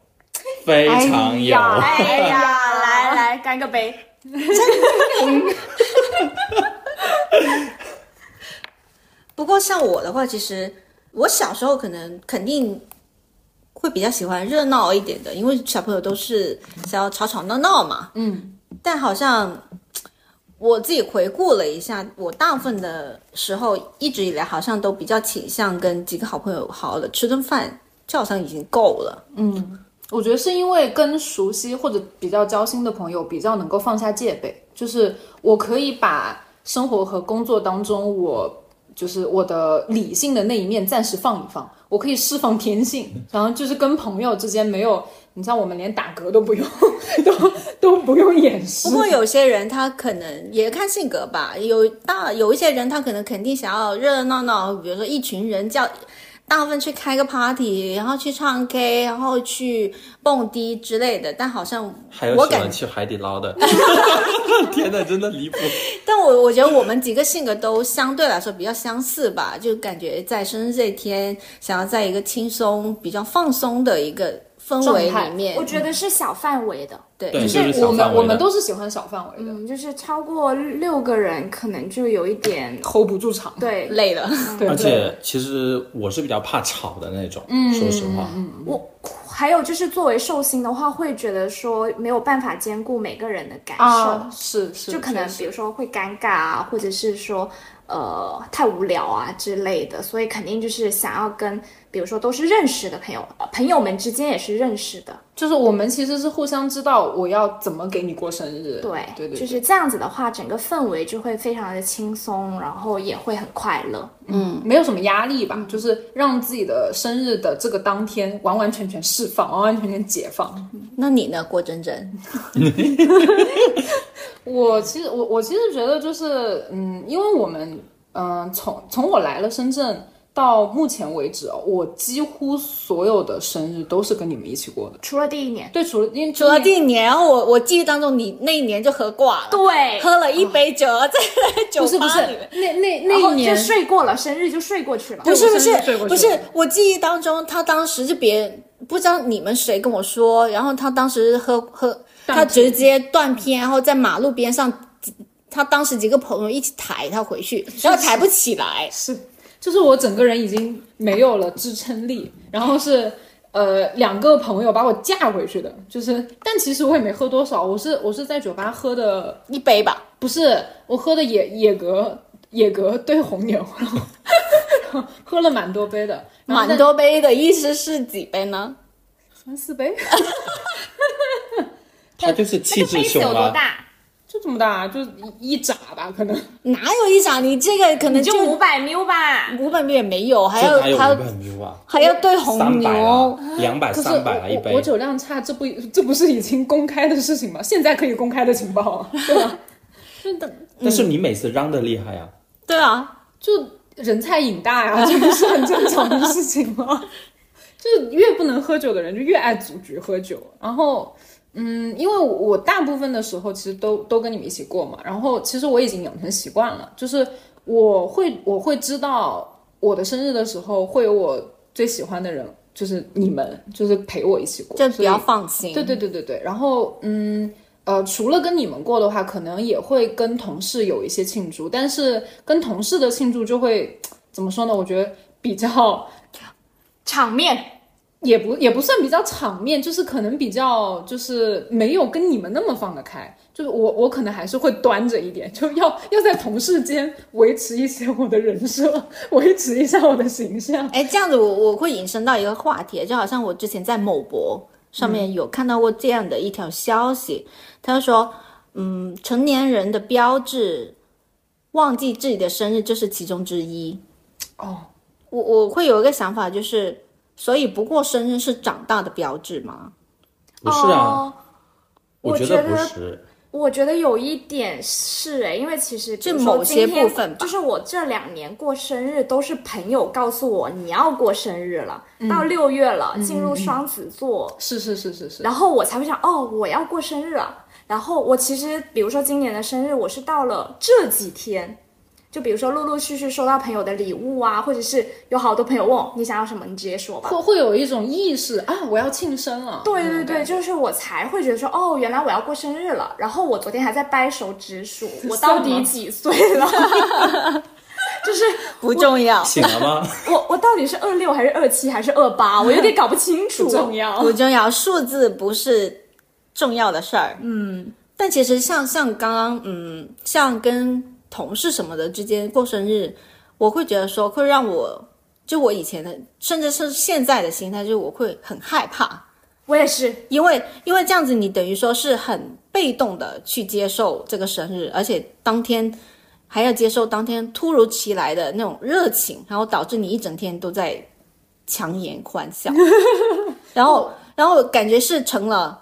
非常有。哎呀，来来干个杯！(laughs) 不过像我的话，其实我小时候可能肯定会比较喜欢热闹一点的，因为小朋友都是想要吵吵闹闹嘛。嗯，但好像我自己回顾了一下，我大部分的时候一直以来好像都比较倾向跟几个好朋友好好的吃顿饭，就好像已经够了。嗯我觉得是因为跟熟悉或者比较交心的朋友比较能够放下戒备，就是我可以把生活和工作当中我就是我的理性的那一面暂时放一放，我可以释放天性，然后就是跟朋友之间没有，你像我们连打嗝都不用，(laughs) 都 (laughs) 都不用掩饰不。过有些人他可能也看性格吧，有大有一些人他可能肯定想要热热闹闹，比如说一群人叫大部分去开个 party，然后去唱 K，然后去蹦迪之类的。但好像还有我感喜欢去海底捞的，(laughs) 天呐，真的离谱。但我我觉得我们几个性格都相对来说比较相似吧，就感觉在生日这一天，想要在一个轻松、比较放松的一个氛围里面我，觉得是小范围的，对对，就就是我们我们都是喜欢小范围的、嗯，就是超过六个人可能就有一点 hold 不住场。对。累了。(laughs) 对，而且其实我是比较怕吵的那种，说实话，我还有就是作为寿星的话，会觉得说没有办法兼顾每个人的感受，啊，是是，就可能比如说会尴尬啊，或者是说呃太无聊啊之类的，所以肯定就是想要跟比如说都是认识的朋友，呃朋友们之间也是认识的，就是我们其实是互相知道我要怎么给你过生日，对对对，就是这样子的话，整个氛围就会非常的轻松，然后也会很快乐。嗯没有什么压力吧，就是让自己的生日的这个当天完完全全释放，完完全全解放。那你呢，郭真真？(laughs) 我其实我我其实觉得就是嗯，因为我们嗯、从从我来了深圳到目前为止哦，我几乎所有的生日都是跟你们一起过的。除了第一年，对，除了因为除了第一年，然后我我记忆当中你那一年就喝挂了，对，喝了一杯酒，在酒 (laughs) 不是不是吧里面。那那然后就那一年就睡过了，生日就睡过去了。不是不是不是，我记忆当中他当时就别人不知道你们谁跟我说，然后他当时喝喝，他直接断片，然后在马路边上，他当时几个朋友一起抬他回去，然后抬不起来，是，就是我整个人已经没有了支撑力，然后是呃两个朋友把我架回去的，就是，但其实我也没喝多少，我是我是在酒吧喝的，一杯吧。不是我喝的野野格野格兑红牛，喝了蛮多杯的，蛮多杯的意思是几杯呢？三四杯，(laughs) 他就是气质那个杯子。有多大？就这么大，就一一扎吧，可能。哪有一扎？你这个可能就五百 ml 吧。五百米也没有，还这要还有五百 ml 啊？还要兑红牛啊，，两百三百啊一杯我我我。酒量差，这不这不是已经公开的事情吗？现在可以公开的情报啊，对吧？(laughs) 但是你每次嚷的厉害啊，对啊，就人菜瘾大呀，这不是很正常的事情吗？(laughs) 就是越不能喝酒的人，就越爱组局喝酒。然后，嗯，因为我大部分的时候其实都都跟你们一起过嘛，然后其实我已经养成习惯了，就是我会我会知道我的生日的时候会有我最喜欢的人，就是你们，就是陪我一起过，就比较放心。对对对对对，然后嗯呃，除了跟你们过的话，可能也会跟同事有一些庆祝，但是跟同事的庆祝就会怎么说呢？我觉得比较场面也不也不算比较场面，就是可能比较就是没有跟你们那么放得开。就是我我可能还是会端着一点，就要要在同事间维持一些我的人设，维持一下我的形象。哎，这样子我我会引申到一个话题，就好像我之前在某博上面有看到过这样的一条消息，他就说，嗯，成年人的标志，忘记自己的生日就是其中之一。哦，我我会有一个想法，就是，所以不过生日是长大的标志吗？不是啊，哦我觉得我觉得不是。我觉得有一点是哎，因为其实比就某些部分吧就是我这两年过生日都是朋友告诉我你要过生日了，嗯到六月了，进入双子座，是是是是是，然后我才会想哦，我要过生日了。然后我其实比如说今年的生日，我是到了这几天。就比如说，陆陆续续收到朋友的礼物啊，或者是有好多朋友问我你想要什么，你直接说吧。会会有一种意识啊，我要庆生了。对对对，就是我才会觉得说，哦，原来我要过生日了。然后我昨天还在掰手指数，(laughs) 我到底几岁了？(laughs) 就是不重要，醒了吗？我我到底是二六还是二七还是二八？我有点搞不清楚。不重要。不重要，数字不是重要的事儿。嗯，但其实像像刚刚，嗯，像跟同事什么的之间过生日，我会觉得说会让我，就我以前的，甚至是现在的心态，就是我会很害怕，我也是，因为因为这样子，你等于说是很被动的去接受这个生日，而且当天还要接受当天突如其来的那种热情，然后导致你一整天都在强颜欢笑，(laughs) 然后然后感觉是成了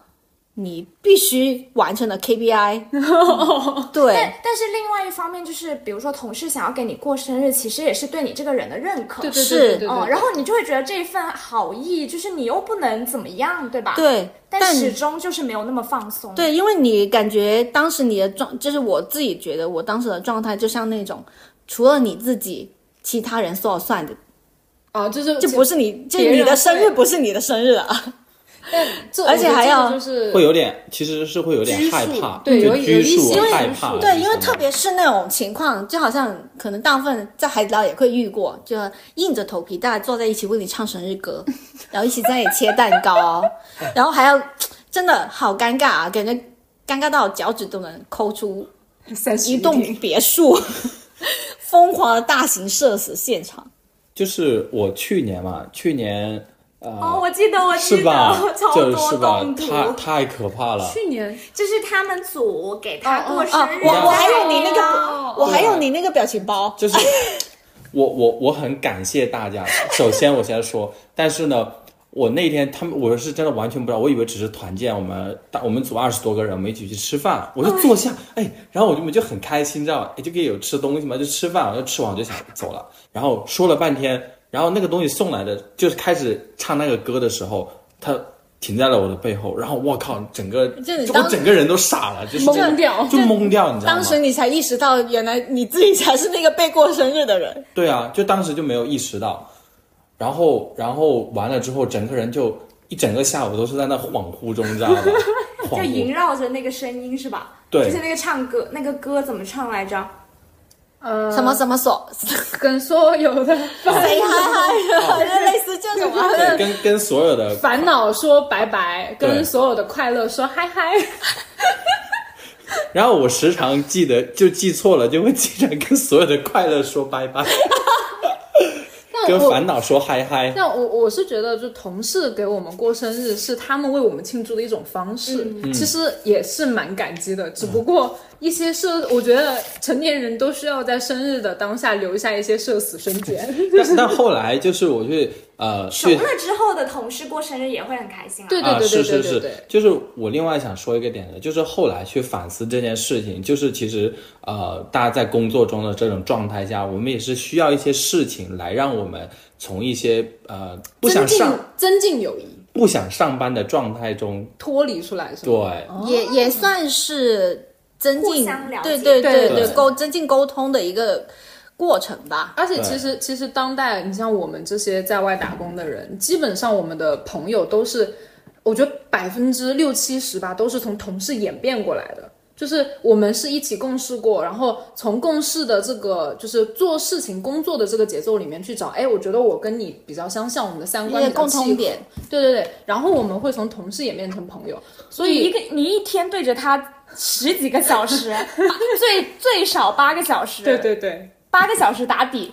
你必须完成的 KPI，(laughs) 对但但是另外一方面就是，比如说同事想要给你过生日，其实也是对你这个人的认可。对对是对对对对哦，然后你就会觉得这一份好意，就是你又不能怎么样，对吧？。对，但始终就是没有那么放松。对，因为你感觉当时你的状，就是我自己觉得我当时的状态，就像那种除了你自己，其他人说了算的，啊，就是就不是你，就你的生日不是你的生日啊。但而且还要就是会有点，其实是会有点害怕，对有有一拘束些害怕。对，因为特别是那种情况，就好像可能大部分在海底捞也会遇过，就硬着头皮大家坐在一起为你唱生日歌，然后一起在那里切蛋糕，(laughs) 然后还要真的好尴尬啊，感觉尴尬到脚趾都能抠出一栋别墅，疯狂的大型社死现场。就是我去年嘛，去年呃，哦，我记得，我记得，是吧？(laughs) 超就多是吧动，图。太太可怕了。去年就是他们组给他过生啊，日，我我还有你那哦个，我还有你那个表情包，就是 (laughs) 我我我很感谢大家。首先我先说，但是呢，我那天他们我是真的完全不知道，我以为只是团建，我们大我们组二十多个人，我们一起去吃饭，我就坐下，哎，然后我就我就很开心，知道吧？哎，就可以有吃东西嘛，就吃饭，我就吃完我就想走了，然后说了半天，然后那个东西送来的，就是开始唱那个歌的时候，他。停在了我的背后，然后我靠，整个就我整个人都傻了，就是这个懵掉就懵掉，你知道吗？当时你才意识到，原来你自己才是那个被过生日的人。对啊，就当时就没有意识到，然后然后完了之后，整个人就一整个下午都是在那恍惚中，你知道吗？(laughs) 就萦。绕着那个声音是吧？对就是那个唱歌，那个歌怎么唱来着？呃什么什么所，跟所有的 (laughs) 嗨嗨，(laughs) 就类似这种啊。对，跟跟所有的烦恼说拜拜，跟所有的快乐说嗨嗨。(laughs) 然后我时常记得就记错了，就会记成跟所有的快乐说拜拜。但跟烦恼说嗨嗨。但我我是觉得，就同事给我们过生日是他们为我们庆祝的一种方式，其实也是蛮感激的。只不过一些社，我觉得成年人都需要在生日的当下留下一些社死瞬间。(laughs) 但但后来就是我去呃去熟了之后的同事过生日也会很开心啊。啊，对对对对对对对，就是我另外想说一个点的，就是后来去反思这件事情，就是其实呃，大家在工作中的这种状态下，我们也是需要一些事情来让我们从一些呃不想增进上增进友谊，不想上班的状态中，脱离出来是吗？对，也也算是增进对解对对。对沟增进沟通的一个过程吧。而且其实其实当代，你像我们这些在外打工的人，基本上我们的朋友都是，我觉得百分之六七十吧，都是从同事演变过来的。就是我们是一起共事过，然后从共事的这个就是做事情工作的这个节奏里面去找，哎，我觉得我跟你比较相像，我们的三观一些比较契合。共通点，对对对，然后我们会从同事演变成朋友，所以一个你一天对着他十几个小时，(laughs) 最最少八个小时，对对对，八个小时打底，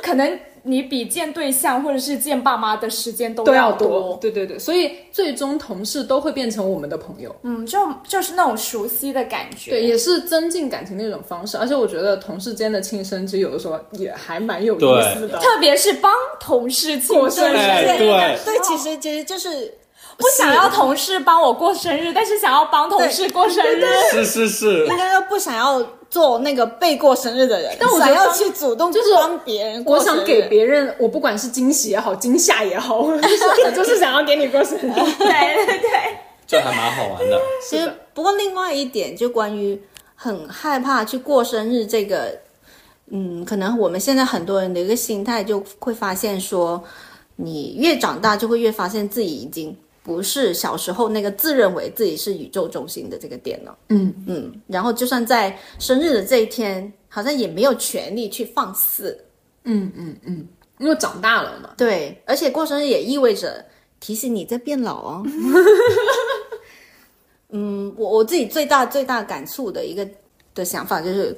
可能你比见对象或者是见爸妈的时间都都要多。多，对对对，所以最终同事都会变成我们的朋友。嗯，就就是那种熟悉的感觉。对，也是增进感情的一种方式。而且我觉得同事间的庆生，其实有的时候也还蛮有意思的。特别是帮同事庆过生日哎对对，其实其实就是不想要同事帮我过生日，但是想要帮同事过生日。是是是应，该说不想要做那个被过生日的人，但我要去主动就是帮别人过我生日。想给别人，我不管是惊喜也好，惊吓也好，(laughs) 就是我就是想要给你过生日。(laughs) 对对对，这还蛮好玩的。其实不过另外一点，就关于很害怕去过生日这个，嗯，可能我们现在很多人的一个心态就会发现说，你越长大就会越发现自己已经不是小时候那个自认为自己是宇宙中心的这个点了。嗯嗯，然后就算在生日的这一天，好像也没有权利去放肆。嗯嗯嗯，因为长大了嘛。对，而且过生日也意味着提醒你在变老哦。(laughs) 嗯，我我自己最大最大感触的一个的想法就是，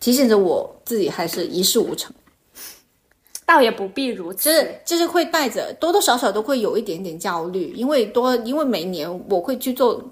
提醒着我自己还是一事无成，倒也不必如此。就是就是会带着多多少少都会有一点点焦虑，因为多因为每年我会去做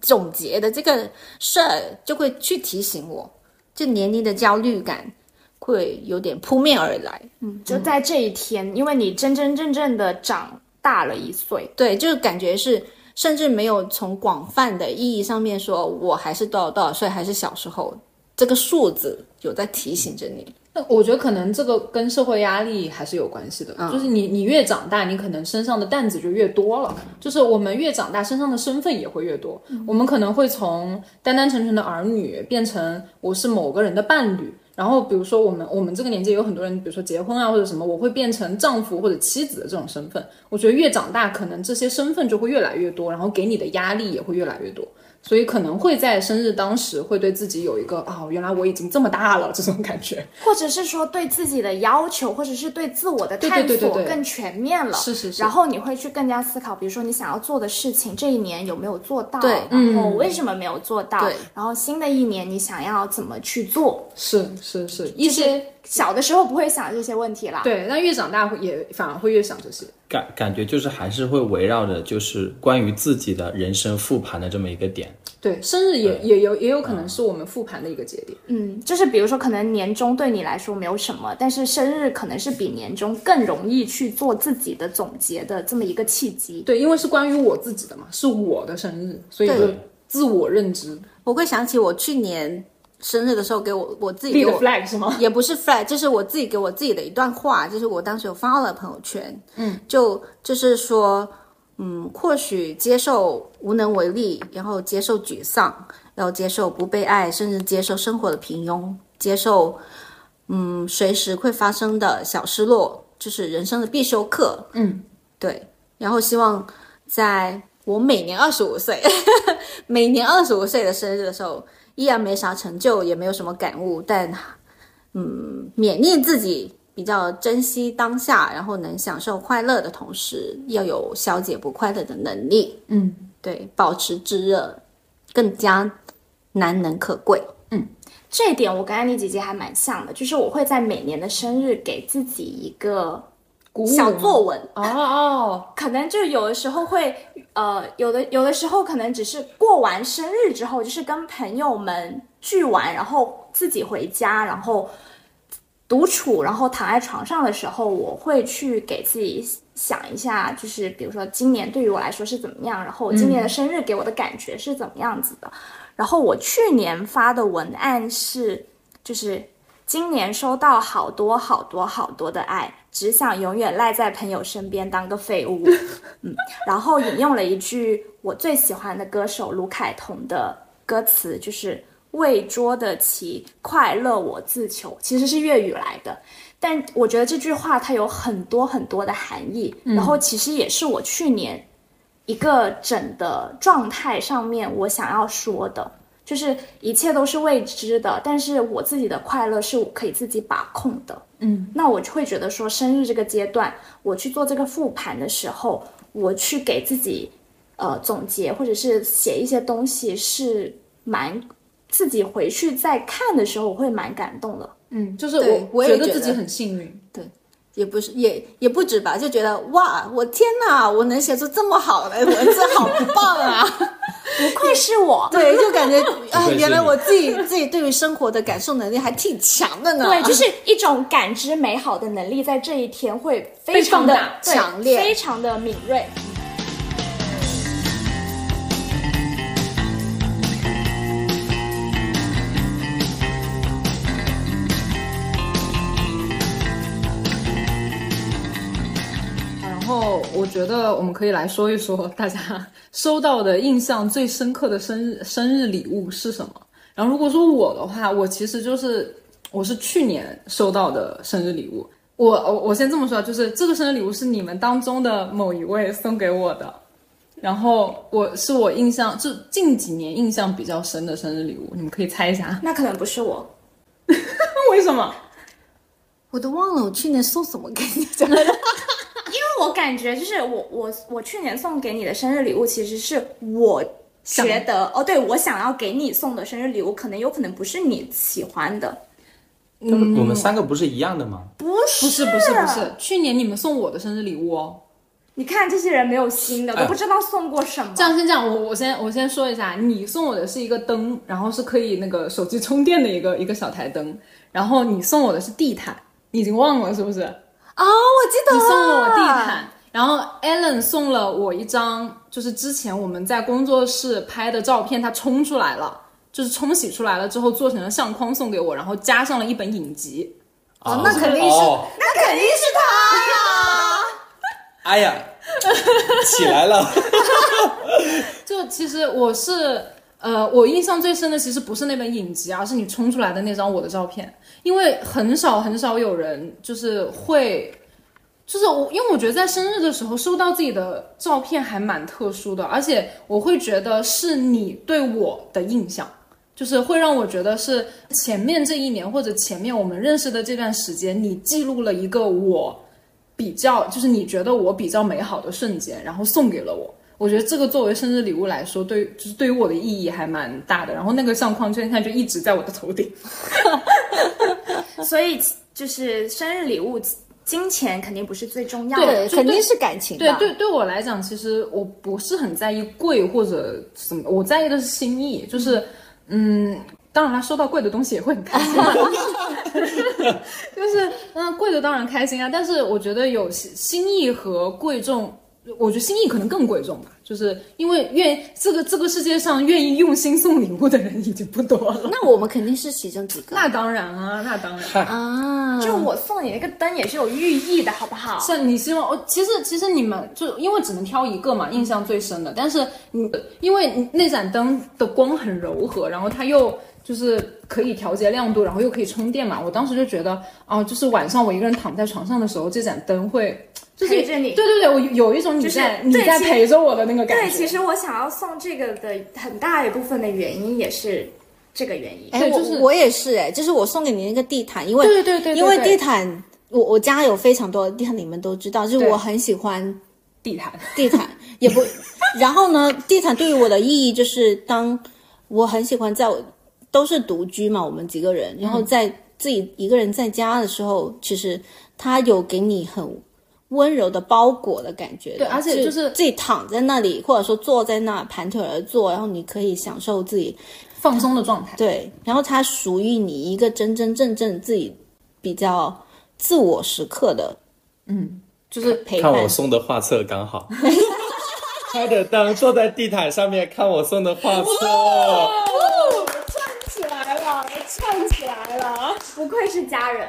总结的这个事儿，就会去提醒我，这年龄的焦虑感会有点扑面而来。嗯就在这一天，因为你真真正正的长大了一岁，对，就是感觉是，甚至没有从广泛的意义上面说，我还是多少多少岁，还是小时候，这个数字有在提醒着你。那我觉得可能这个跟社会压力还是有关系的，就是你你越长大，你可能身上的担子就越多了。就是我们越长大，身上的身份也会越多。我们可能会从单单纯纯的儿女变成我是某个人的伴侣。然后比如说我们我们这个年纪有很多人，比如说结婚啊或者什么，我会变成丈夫或者妻子的这种身份。我觉得越长大，可能这些身份就会越来越多，然后给你的压力也会越来越多。所以可能会在生日当时会对自己有一个啊、原来我已经这么大了这种感觉。或者是说对自己的要求，或者是对自我的对探索更全面了。是是是然后你会去更加思考，比如说你想要做的事情，这一年有没有做到？对然后为什么没有做到？对然后新的一年你想要怎么去做？是是是，一些小的时候不会想这些问题啦。对，但越长大会也反而会越想这些。感感觉就是还是会围绕着就是关于自己的人生复盘的这么一个点。对，生日也也有也有可能是我们复盘的一个节点。嗯，就是比如说，可能年终对你来说没有什么，但是生日可能是比年终更容易去做自己的总结的这么一个契机。对，因为是关于我自己的嘛，是我的生日，所以自我认知我会想起我去年生日的时候，给我我自己立的 flag 是吗？也不是 flag，就是我自己给我自己的一段话，就是我当时有发了朋友圈，嗯，就就是说，嗯，或许接受无能为力，然后接受沮丧，然后接受不被爱，甚至接受生活的平庸，接受，嗯，随时会发生的小失落，就是人生的必修课，嗯，对，然后希望在我每年二十五岁，(laughs) 每年二十五岁的生日的时候，依然没啥成就，也没有什么感悟，但嗯，勉励自己比较珍惜当下，然后能享受快乐的同时，要有消解不快乐的能力。嗯，对，保持炙热，更加难能可贵。嗯这一点我跟安妮姐姐还蛮像的，就是我会在每年的生日给自己一个小作文，哦哦，(laughs) 可能就有的时候会，呃，有的有的时候可能只是过完生日之后，就是跟朋友们聚完，然后自己回家，然后独处，然后躺在床上的时候，我会去给自己想一下，就是比如说今年对于我来说是怎么样，然后我今年的生日给我的感觉是怎么样子的。然后我去年发的文案是，就是今年收到好多好多好多的爱，只想永远赖在朋友身边当个废物。(laughs) 嗯，然后引用了一句我最喜欢的歌手卢凯彤的歌词，就是“为捉得其快乐我自求”，其实是粤语来的。但我觉得这句话它有很多很多的含义，然后其实也是我去年一个整的状态上面我想要说的，就是一切都是未知的，但是我自己的快乐是我可以自己把控的。嗯，那我就会觉得说，生日这个阶段，我去做这个复盘的时候，我去给自己呃总结或者是写一些东西，是蛮自己回去再看的时候，我会蛮感动的。嗯，就是我我也觉得自己很幸运。也不是，也也不止吧，就觉得哇，我天哪，我能写出这么好的文字，好棒啊！(laughs) 不愧是我，对，就感觉 (laughs) 啊，原来我自己自己对于生活的感受能力还挺强的呢。对，就是一种感知美好的能力，在这一天会非常的强烈非常的敏锐。我觉得我们可以来说一说大家收到的印象最深刻的生日生日礼物是什么。然后如果说我的话，我其实就是我是去年收到的生日礼物。我我我先这么说，就是这个生日礼物是你们当中的某一位送给我的，然后我是我印象就近几年印象比较深的生日礼物，你们可以猜一下那可能不是我，(laughs) 为什么？我都忘了我去年送什么给你的。因为我感觉就是我我我去年送给你的生日礼物，其实是我觉得哦，对我想要给你送的生日礼物，可能有可能不是你喜欢的，嗯我们三个不是一样的吗？不是不是不是不是，去年你们送我的生日礼物哦。你看这些人没有心的，哎都不知道送过什么。这样先这样，我我先我先说一下，你送我的是一个灯，然后是可以那个手机充电的一个一个小台灯，然后你送我的是地毯，你已经忘了是不是？哦，我记得你，送了我地毯，然后 Allen 送了我一张，就是之前我们在工作室拍的照片，他冲出来了，就是冲洗出来了之后做成了相框送给我，然后加上了一本影集。哦那肯定是哦那肯定是他呀。哎呀，起来了。(laughs) 就其实我是，呃，我印象最深的其实不是那本影集，而是你冲出来的那张我的照片，因为很少很少有人就是会，就是我，因为我觉得在生日的时候收到自己的照片还蛮特殊的，而且我会觉得是你对我的印象。就是会让我觉得是前面这一年或者前面我们认识的这段时间，你记录了一个我比较，就是你觉得我比较美好的瞬间，然后送给了我。我觉得这个作为生日礼物来说，对，就是对于我的意义还蛮大的。然后那个相框现在就一直在我的头顶。(laughs) (laughs) 所以就是生日礼物，金钱肯定不是最重要的。对，肯定是感情吧。对对，对我来讲，其实我不是很在意贵或者什么，我在意的是心意，就是嗯。当然了，收到贵的东西也会很开心，(laughs) 就是嗯，贵的当然开心啊。但是我觉得有心心意和贵重，我觉得心意可能更贵重吧，就是因为愿这个这个世界上愿意用心送礼物的人已经不多了。那我们肯定是其中几个。那当然啊，(laughs) 那当然。啊，就我送你那个灯也是有寓意的，好不好？是你希望我其实其实你们就因为只能挑一个嘛，印象最深的。但是你因为那盏灯的光很柔和，然后它又就是可以调节亮度，然后又可以充电嘛。我当时就觉得哦、就是晚上我一个人躺在床上的时候，这盏灯会就是陪着你对对对，我有有一种你就是在、你在陪着我的那个感觉对，其实我想要送这个的很大一部分的原因也是这个原因。哎，对就是我我也是哎，就是我送给你那个地毯，因为对对对对对因为地毯，我我家有非常多的地毯，你们都知道，就是我很喜欢地毯，地毯，也不，(laughs) 然后呢，地毯对于我的意义就是，当我很喜欢在我都是独居嘛，我们几个人，然后在自己一个人在家的时候，其实它有给你很温柔的包裹的感觉的。对而且就是自己躺在那里，或者说坐在那盘腿而坐，然后你可以享受自己放松的状态。对，然后它属于你一个真真正正自己比较自我时刻的嗯就是陪伴看我。送的画册刚好，开着灯坐在地毯上面看我送的画册。起来了，串起来了。不愧是家人，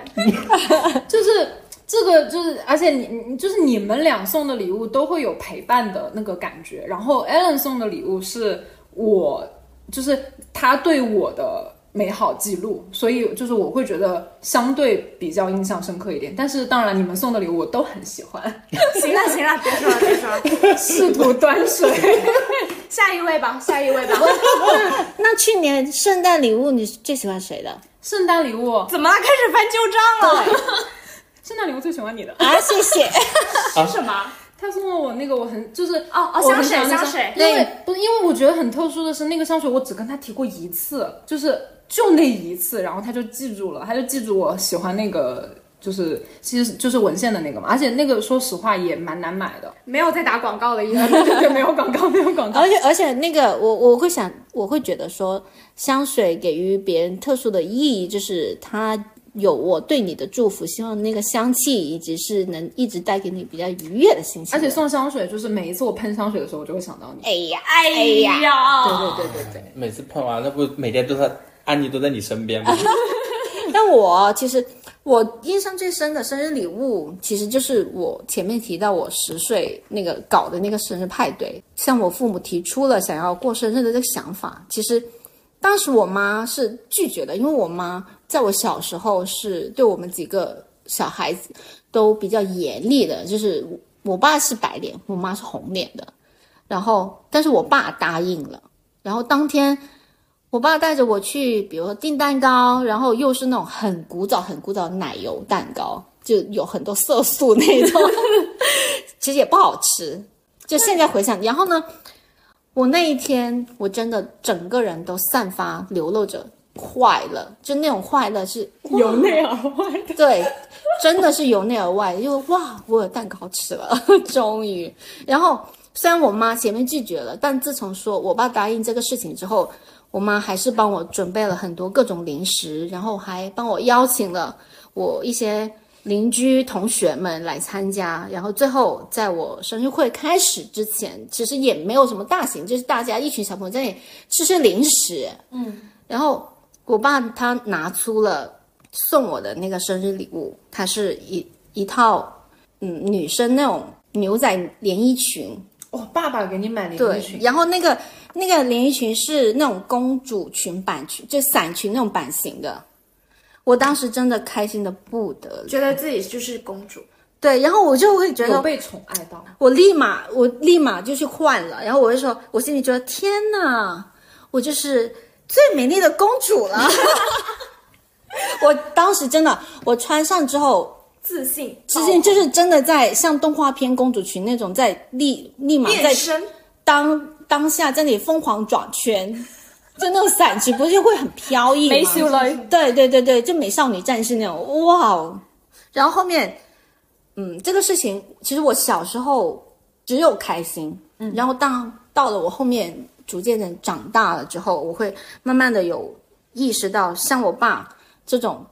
(laughs) 就是这个，就是而且你你就是你们俩送的礼物都会有陪伴的那个感觉，然后 Alan 送的礼物是我就是他对我的美好记录，所以就是我会觉得相对比较印象深刻一点。但是当然，你们送的礼物我都很喜欢，(laughs) 行了行了，别说了别说了，试图端水。(laughs) 下一位吧，下一位吧。(laughs) 那去年圣诞礼物你最喜欢谁的？圣诞礼物，怎么了？开始翻旧账了？圣诞礼物最喜欢你的。啊，谢谢。(laughs) 是什么？他送了我那个我很就是哦哦香水香水因为不是因为我觉得很特殊的是那个香水我只跟他提过一次，就是就那一次，然后他就记住了，他就记住我喜欢那个就是其实就是文献的那个嘛，而且那个说实话也蛮难买的，没有在打广告的意思。对对对，没有广告，没有广告而。且而且那个我我会想，我会觉得说，香水给予别人特殊的意义，就是它有我对你的祝福，希望那个香气以及是能一直带给你比较愉悦的心情。而且送香水就是每一次我喷香水的时候，我就会想到你。哎呀哎呀，对对对对对，每次喷完，那不每天都在安妮都在你身边吗？(laughs) 但我其实我印象最深的生日礼物，其实就是我前面提到我十岁那个搞的那个生日派对，向我父母提出了想要过生日的这个想法。其实当时我妈是拒绝的，因为我妈在我小时候是对我们几个小孩子都比较严厉的，就是我爸是白脸，我妈是红脸的。然后，但是我爸答应了，然后当天。我爸带着我去，比如说订蛋糕，然后又是那种很古早、很古早的奶油蛋糕，就有很多色素那种，(laughs) 其实也不好吃。就现在回想，然后呢，我那一天我真的整个人都散发流露着快乐，就那种快乐是由内而外的。对，真的是由内而外，因为哇，我有蛋糕吃了，(laughs) 终于。然后虽然我妈前面拒绝了，但自从说我爸答应这个事情之后，我妈还是帮我准备了很多各种零食，然后还帮我邀请了我一些邻居同学们来参加。然后最后在我生日会开始之前，其实也没有什么大型，就是大家一群小朋友在那里吃吃零食。嗯，然后我爸他拿出了送我的那个生日礼物，它是一一套嗯女生那种牛仔连衣裙，哦，爸爸给你买连衣对，裙，然后那个那个连衣裙是那种公主裙版裙，就伞裙那种版型的。我当时真的开心的不得了，觉得自己就是公主。对，然后我就会觉得，有被宠爱到。我立马我立马就去换了，然后我就说，我心里觉得天哪，我就是最美丽的公主了。(laughs) 我当时真的，我穿上之后，自信，自信就是真的在像动画片公主裙那种，在立立马在身，当当下在那里疯狂转圈，就那种伞裙不是会很飘逸吗？美少女对对对对，就美少女战士那种，哇哦！然后后面，嗯，这个事情其实我小时候只有开心，嗯，然后当到了我后面逐渐的长大了之后，我会慢慢的有意识到，像我爸这种，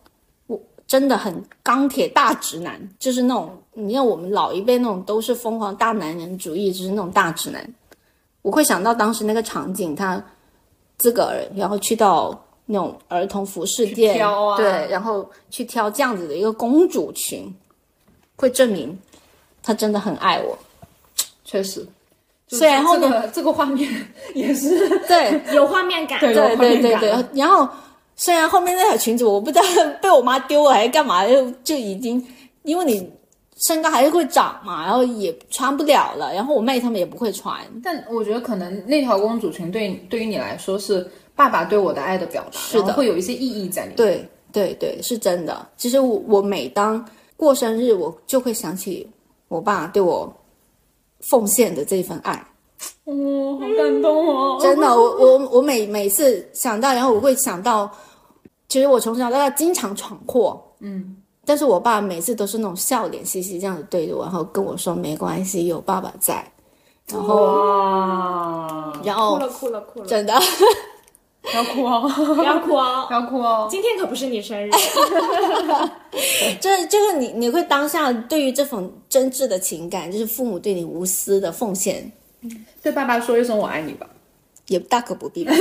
我真的很钢铁大直男，就是那种你看我们老一辈那种都是疯狂大男人主义，就是那种大直男。我会想到当时那个场景，他自个儿然后去到那种儿童服饰店，啊对，然后去挑这样子的一个公主裙，会证明他真的很爱我。确实，虽然后面这个这个画面 (laughs) 也是对，(laughs) 有画面感。对对对对对，然后虽然后面那条裙子我不知道 (laughs) 被我妈丢了还是干嘛，就就已经因为你身高还是会长嘛，然后也穿不了了，然后我妹她们也不会穿，但我觉得可能那条公主裙对对于你来说是爸爸对我的爱的表达，是的会有一些意义在里面。对对对，是真的。其实我我每当过生日，我就会想起我爸对我奉献的这份爱。哦，好感动哦！真的，我我我每每次想到，然后我会想到，其实我从小到大经常闯祸，嗯，但是我爸每次都是那种笑脸嘻嘻这样子对着我，然后跟我说没关系，有爸爸在。然后，哇，然后哭了哭了哭了，真的，不要哭哦，不 (laughs) 要哭哦不，(laughs) 要哭哦。今天可不是你生日，(laughs) 这就是你你会当下对于这份真挚的情感，就是父母对你无私的奉献，对爸爸说一声我爱你吧。也大可不必吧。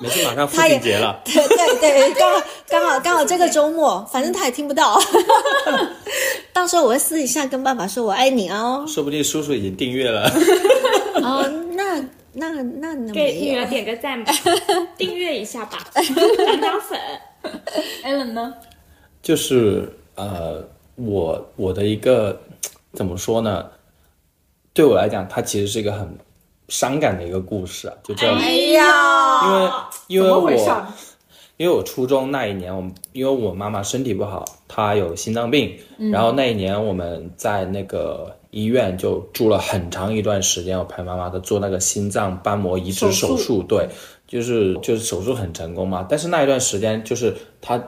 没事，马上父亲节了，对对对，刚好刚好刚好这个周末，反正他也听不到。到时候我会私底下跟爸爸说我爱你哦。说不定叔叔已经订阅了。哦，那那那能给。女儿点个赞吧，(laughs) 订阅一下吧，(laughs) 涨涨粉。Allen 呢？就是呃，我我的一个怎么说呢？对我来讲，它其实是一个很伤感的一个故事啊，就这样。哎呀，因为因为我因为我初中那一年，我们因为我妈妈身体不好，她有心脏病，然后那一年我们在那个医院就住了很长一段时间，我陪妈妈她做那个心脏瓣膜移植手手术，对，就是就是手术很成功嘛。但是那一段时间就是她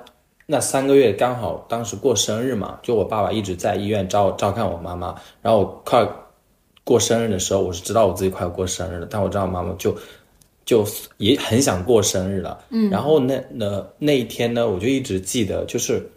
那三个月刚好当时过生日嘛，就我爸爸一直在医院照照看我妈妈，然后我快过生日的时候，我是知道我自己快要过生日了，但我知道妈妈就就也很想过生日了，嗯，然后那那那一天呢，我就一直记得，就是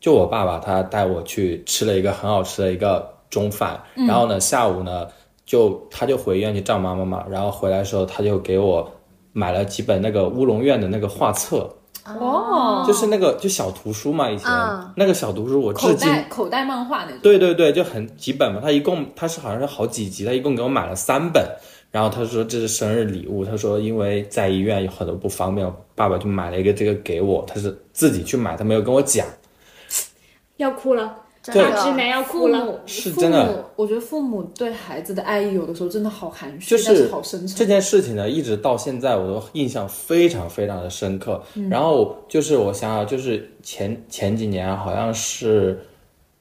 就我爸爸他带我去吃了一个很好吃的一个中饭，然后呢下午呢就他就回医院去照妈妈嘛，然后回来的时候他就给我买了几本那个乌龙院的那个画册，哦，就是那个就小图书嘛，以前、啊那个小图书我口至今袋口袋漫画那种。对对对，就很几本嘛，他一共他是好像是好几集，他一共给我买了三本，然后他说这是生日礼物，他说因为在医院有很多不方便，爸爸就买了一个这个给我，他是自己去买，他没有跟我讲，要哭了，真对大直男要哭了。父母父是真的我觉得父母对孩子的爱意有的时候真的好含蓄，就是但是好深这。件事情呢，一直到现在我都印象非常非常的深刻。然后就是我想想，就是前前几年好像是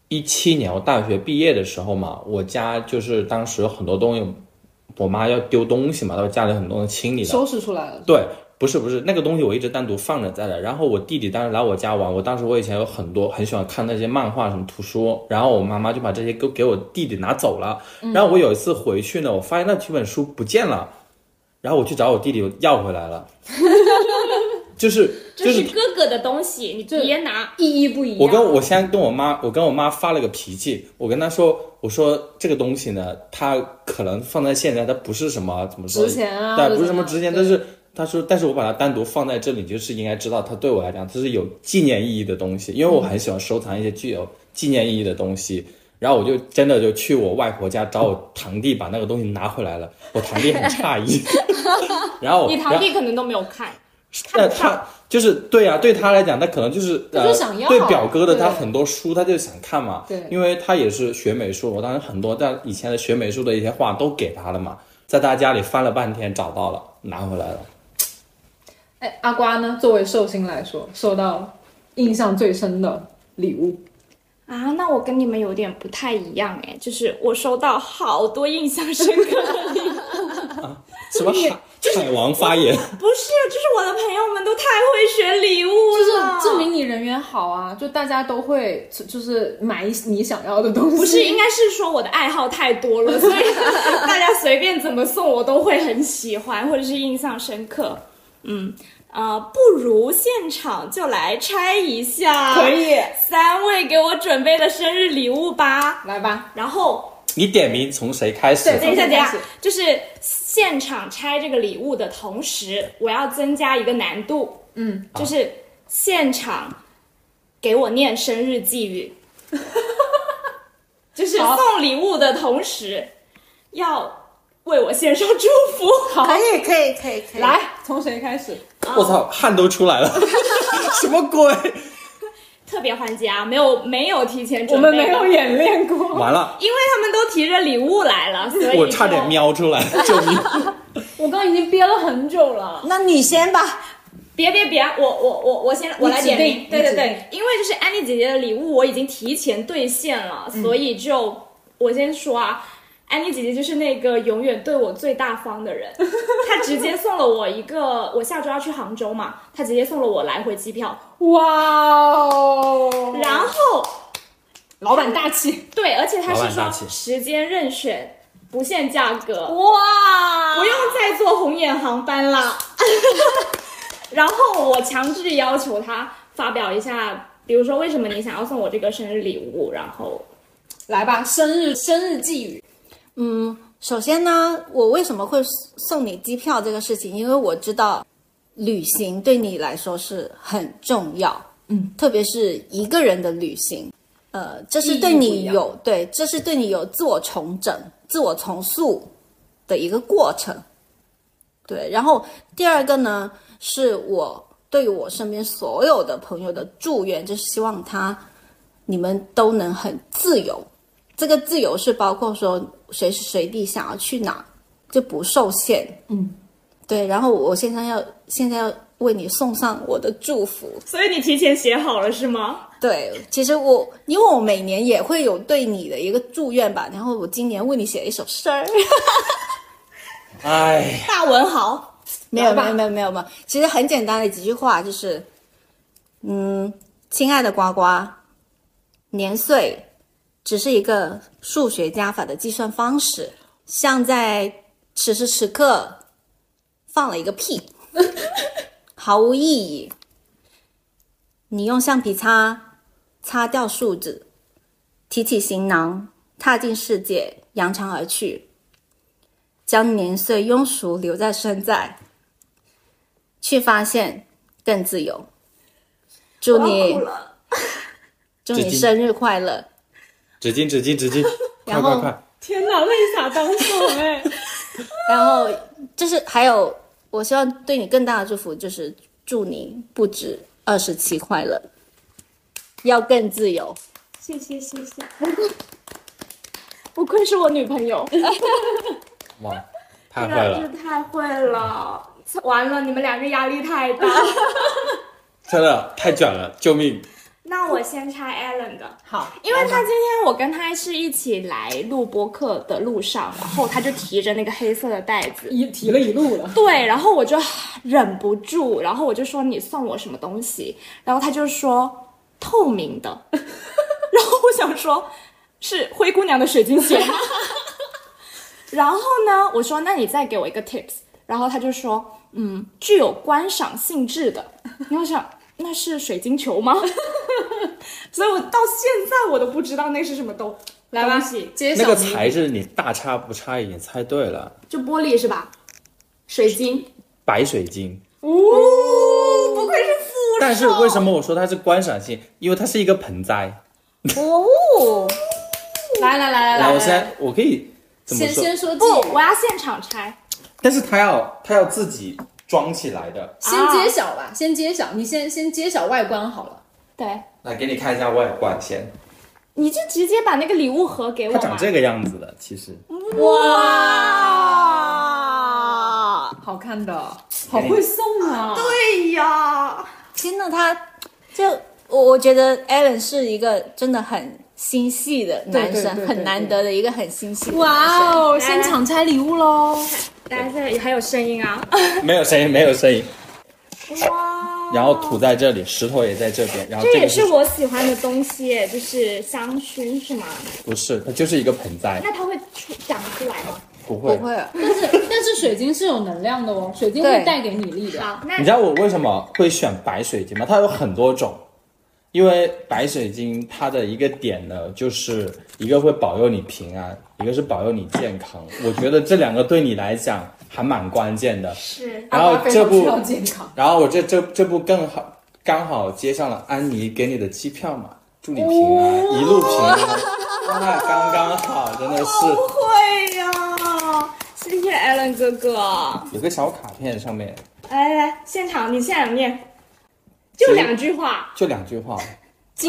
一七年我大学毕业的时候嘛，我家就是当时有很多东西，我妈要丢东西嘛，到家里很多东西清理的，收拾出来了，对，不是不是，那个东西我一直单独放着在那。然后我弟弟当时来我家玩，我当时我以前有很多很喜欢看那些漫画什么图书，然后我妈妈就把这些都给我弟弟拿走了。然后我有一次回去呢，我发现那几本书不见了，然后我去找我弟弟要回来了，(laughs) 就是就是这是哥哥的东西，你别拿。意义不一样。我跟我先跟我妈，我跟我妈发了个脾气，我跟她说，我说这个东西呢，它可能放在现在，它不是什么怎么说，值钱啊对，不是什么值钱，但是她说，但是我把它单独放在这里，就是应该知道它对我来讲，它是有纪念意义的东西，因为我很喜欢收藏一些具有纪念意义的东西。然后我就真的就去我外婆家找我堂弟，把那个东西拿回来了。我堂弟很诧异，(laughs) 然后你堂弟可能都没有看，那他就是对啊，对他来讲，他可能就是呃想要对表哥的他很多书，他就想看嘛。对因为他也是学美术，我当时很多但以前的学美术的一些画都给他了嘛，在他家里翻了半天找到了，拿回来了。哎，阿瓜呢？作为寿星来说，收到印象最深的礼物，啊，那我跟你们有点不太一样哎，就是我收到好多印象深刻的礼物，(laughs) 什么海海王发言？(laughs) 不是，就是我的朋友们都太会选礼物就是了，证明你人缘好啊！就大家都会，就就是买你想要的东西。不是，应该是说我的爱好太多了，所以 (laughs) 大家随便怎么送我都会很喜欢，或者是印象深刻。嗯，呃，不如现场就来拆一下，可以。三位给我准备的生日礼物吧。来吧。然后你点名从谁开始？对等一下，等一下开始，就是现场拆这个礼物的同时，我要增加一个难度，嗯，就是现场给我念生日寄语，(laughs) 就是送礼物的同时。要为我献上祝福。好可以可以可以可以，来，从谁开始？我操，汗都出来了，(laughs) 什么鬼？特别环节啊，没有没有提前我准备的，们没有演练过。完了，因为他们都提着礼物来了，(laughs) 所以我差点就瞄出来，(laughs) 救命！我刚刚已经憋了很久了。那你先吧。别别别，我我我我先我来点名对对对，因为就是安妮姐姐的礼物我已经提前兑现了，所以就我先说啊，安妮姐姐就是那个永远对我最大方的人，她直接送了我一个，我下周要去杭州嘛，她直接送了我来回机票，哇哦！然后老板大气，对，而且他是说时间任选，不限价格，哇！不用再坐红眼航班啦。(laughs) 然后我强制要求他发表一下，比如说为什么你想要送我这个生日礼物，然后来吧，生日生日寄语，嗯，首先呢，我为什么会送你机票这个事情？因为我知道旅行对你来说是很重要，嗯，特别是一个人的旅行，呃，这是对你有对，这是对你有自我重整、自我重塑的一个过程。对，然后第二个呢，是我对我身边所有的朋友的祝愿，就是希望他你们都能很自由。这个自由是包括说随时随地想要去哪就不受限。嗯，对。然后我现在要现在要为你送上我的祝福。所以你提前写好了是吗？对，其实我因为我每年也会有对你的一个祝愿吧，然后我今年为你写了一首诗儿。哎，大文豪，没有没有没有没有没有，其实很简单的几句话，就是，嗯，亲爱的呱呱，年岁只是一个数学加法的计算方式，像在此时此刻放了一个屁，(laughs) 毫无意义。你用橡皮擦擦掉数字，提起行囊，踏进世界，扬长而去。将年岁庸俗留在身在，去发现更自由。祝你。(laughs) 祝你生日快乐！纸巾纸巾纸巾，(laughs) 快然后快快！天哪，泪洒当场哎！(laughs) 然后就是还有，我希望对你更大的祝福就是祝你不止二十七快乐，要更自由。谢谢谢谢，(laughs) 不愧是我女朋友，哇，太真会了，太会了。完了，你们两个压力太大。真的太卷了，救命！那我先拆 Allen 的，好，因为他今天我跟他是一起来录播课的路上，然后他就提着那个黑色的袋子，一提了一路了，对，然后我就忍不住，然后我就说你送我什么东西，然后他就说透明的，(laughs) 然后我想说是灰姑娘的水晶鞋吗，(laughs) 然后呢，我说那你再给我一个 tips，然后他就说嗯，具有观赏性质的，然后我想那是水晶球吗？(laughs) 所以我到现在我都不知道那是什么东来吧东西，那个材质你大差不差已经猜对了，就玻璃是吧？水晶，白水晶。哦，不愧是富但是为什么我说它是观赏性？因为它是一个盆栽。哦，来来来来来，我现在我可以怎么说？先先说寄不，我要现场拆。但是他要他要自己装起来的。先揭晓吧，先揭晓，你先先揭晓外观好了。对，来给你看一下外观先，你就直接把那个礼物盒给我。它长这个样子的，其实哇！好看的，好会送啊！对呀，天呐，他就我我觉得 Alan 是一个真的很心细的男生，对对对对很难得的一个很心细的男哇。哦，现场拆礼物喽！(laughs) 大家现在还有声音啊！(laughs) 没有声音，没有声音。哇，然后土在这里，石头也在这边，然后这也是我喜欢的东西，就是香薰是吗？不是，它就是一个盆栽，那它会出长出来吗？不会。不会啊，但是但是水晶是有能量的哦，水晶会带给你力量。好，那你知道我为什么会选白水晶吗？它有很多种，因为白水晶它的一个点呢，就是一个会保佑你平安，一个是保佑你健康。我觉得这两个对你来讲还蛮关键的。是然后这部然后我这这这部更好，刚好接上了安妮给你的机票嘛，祝你平安，一路平安，那刚刚好，真的是不会呀，谢谢 Allen 哥哥。有个小卡片上面来来来，现场你现场念，就两句话。就两句话，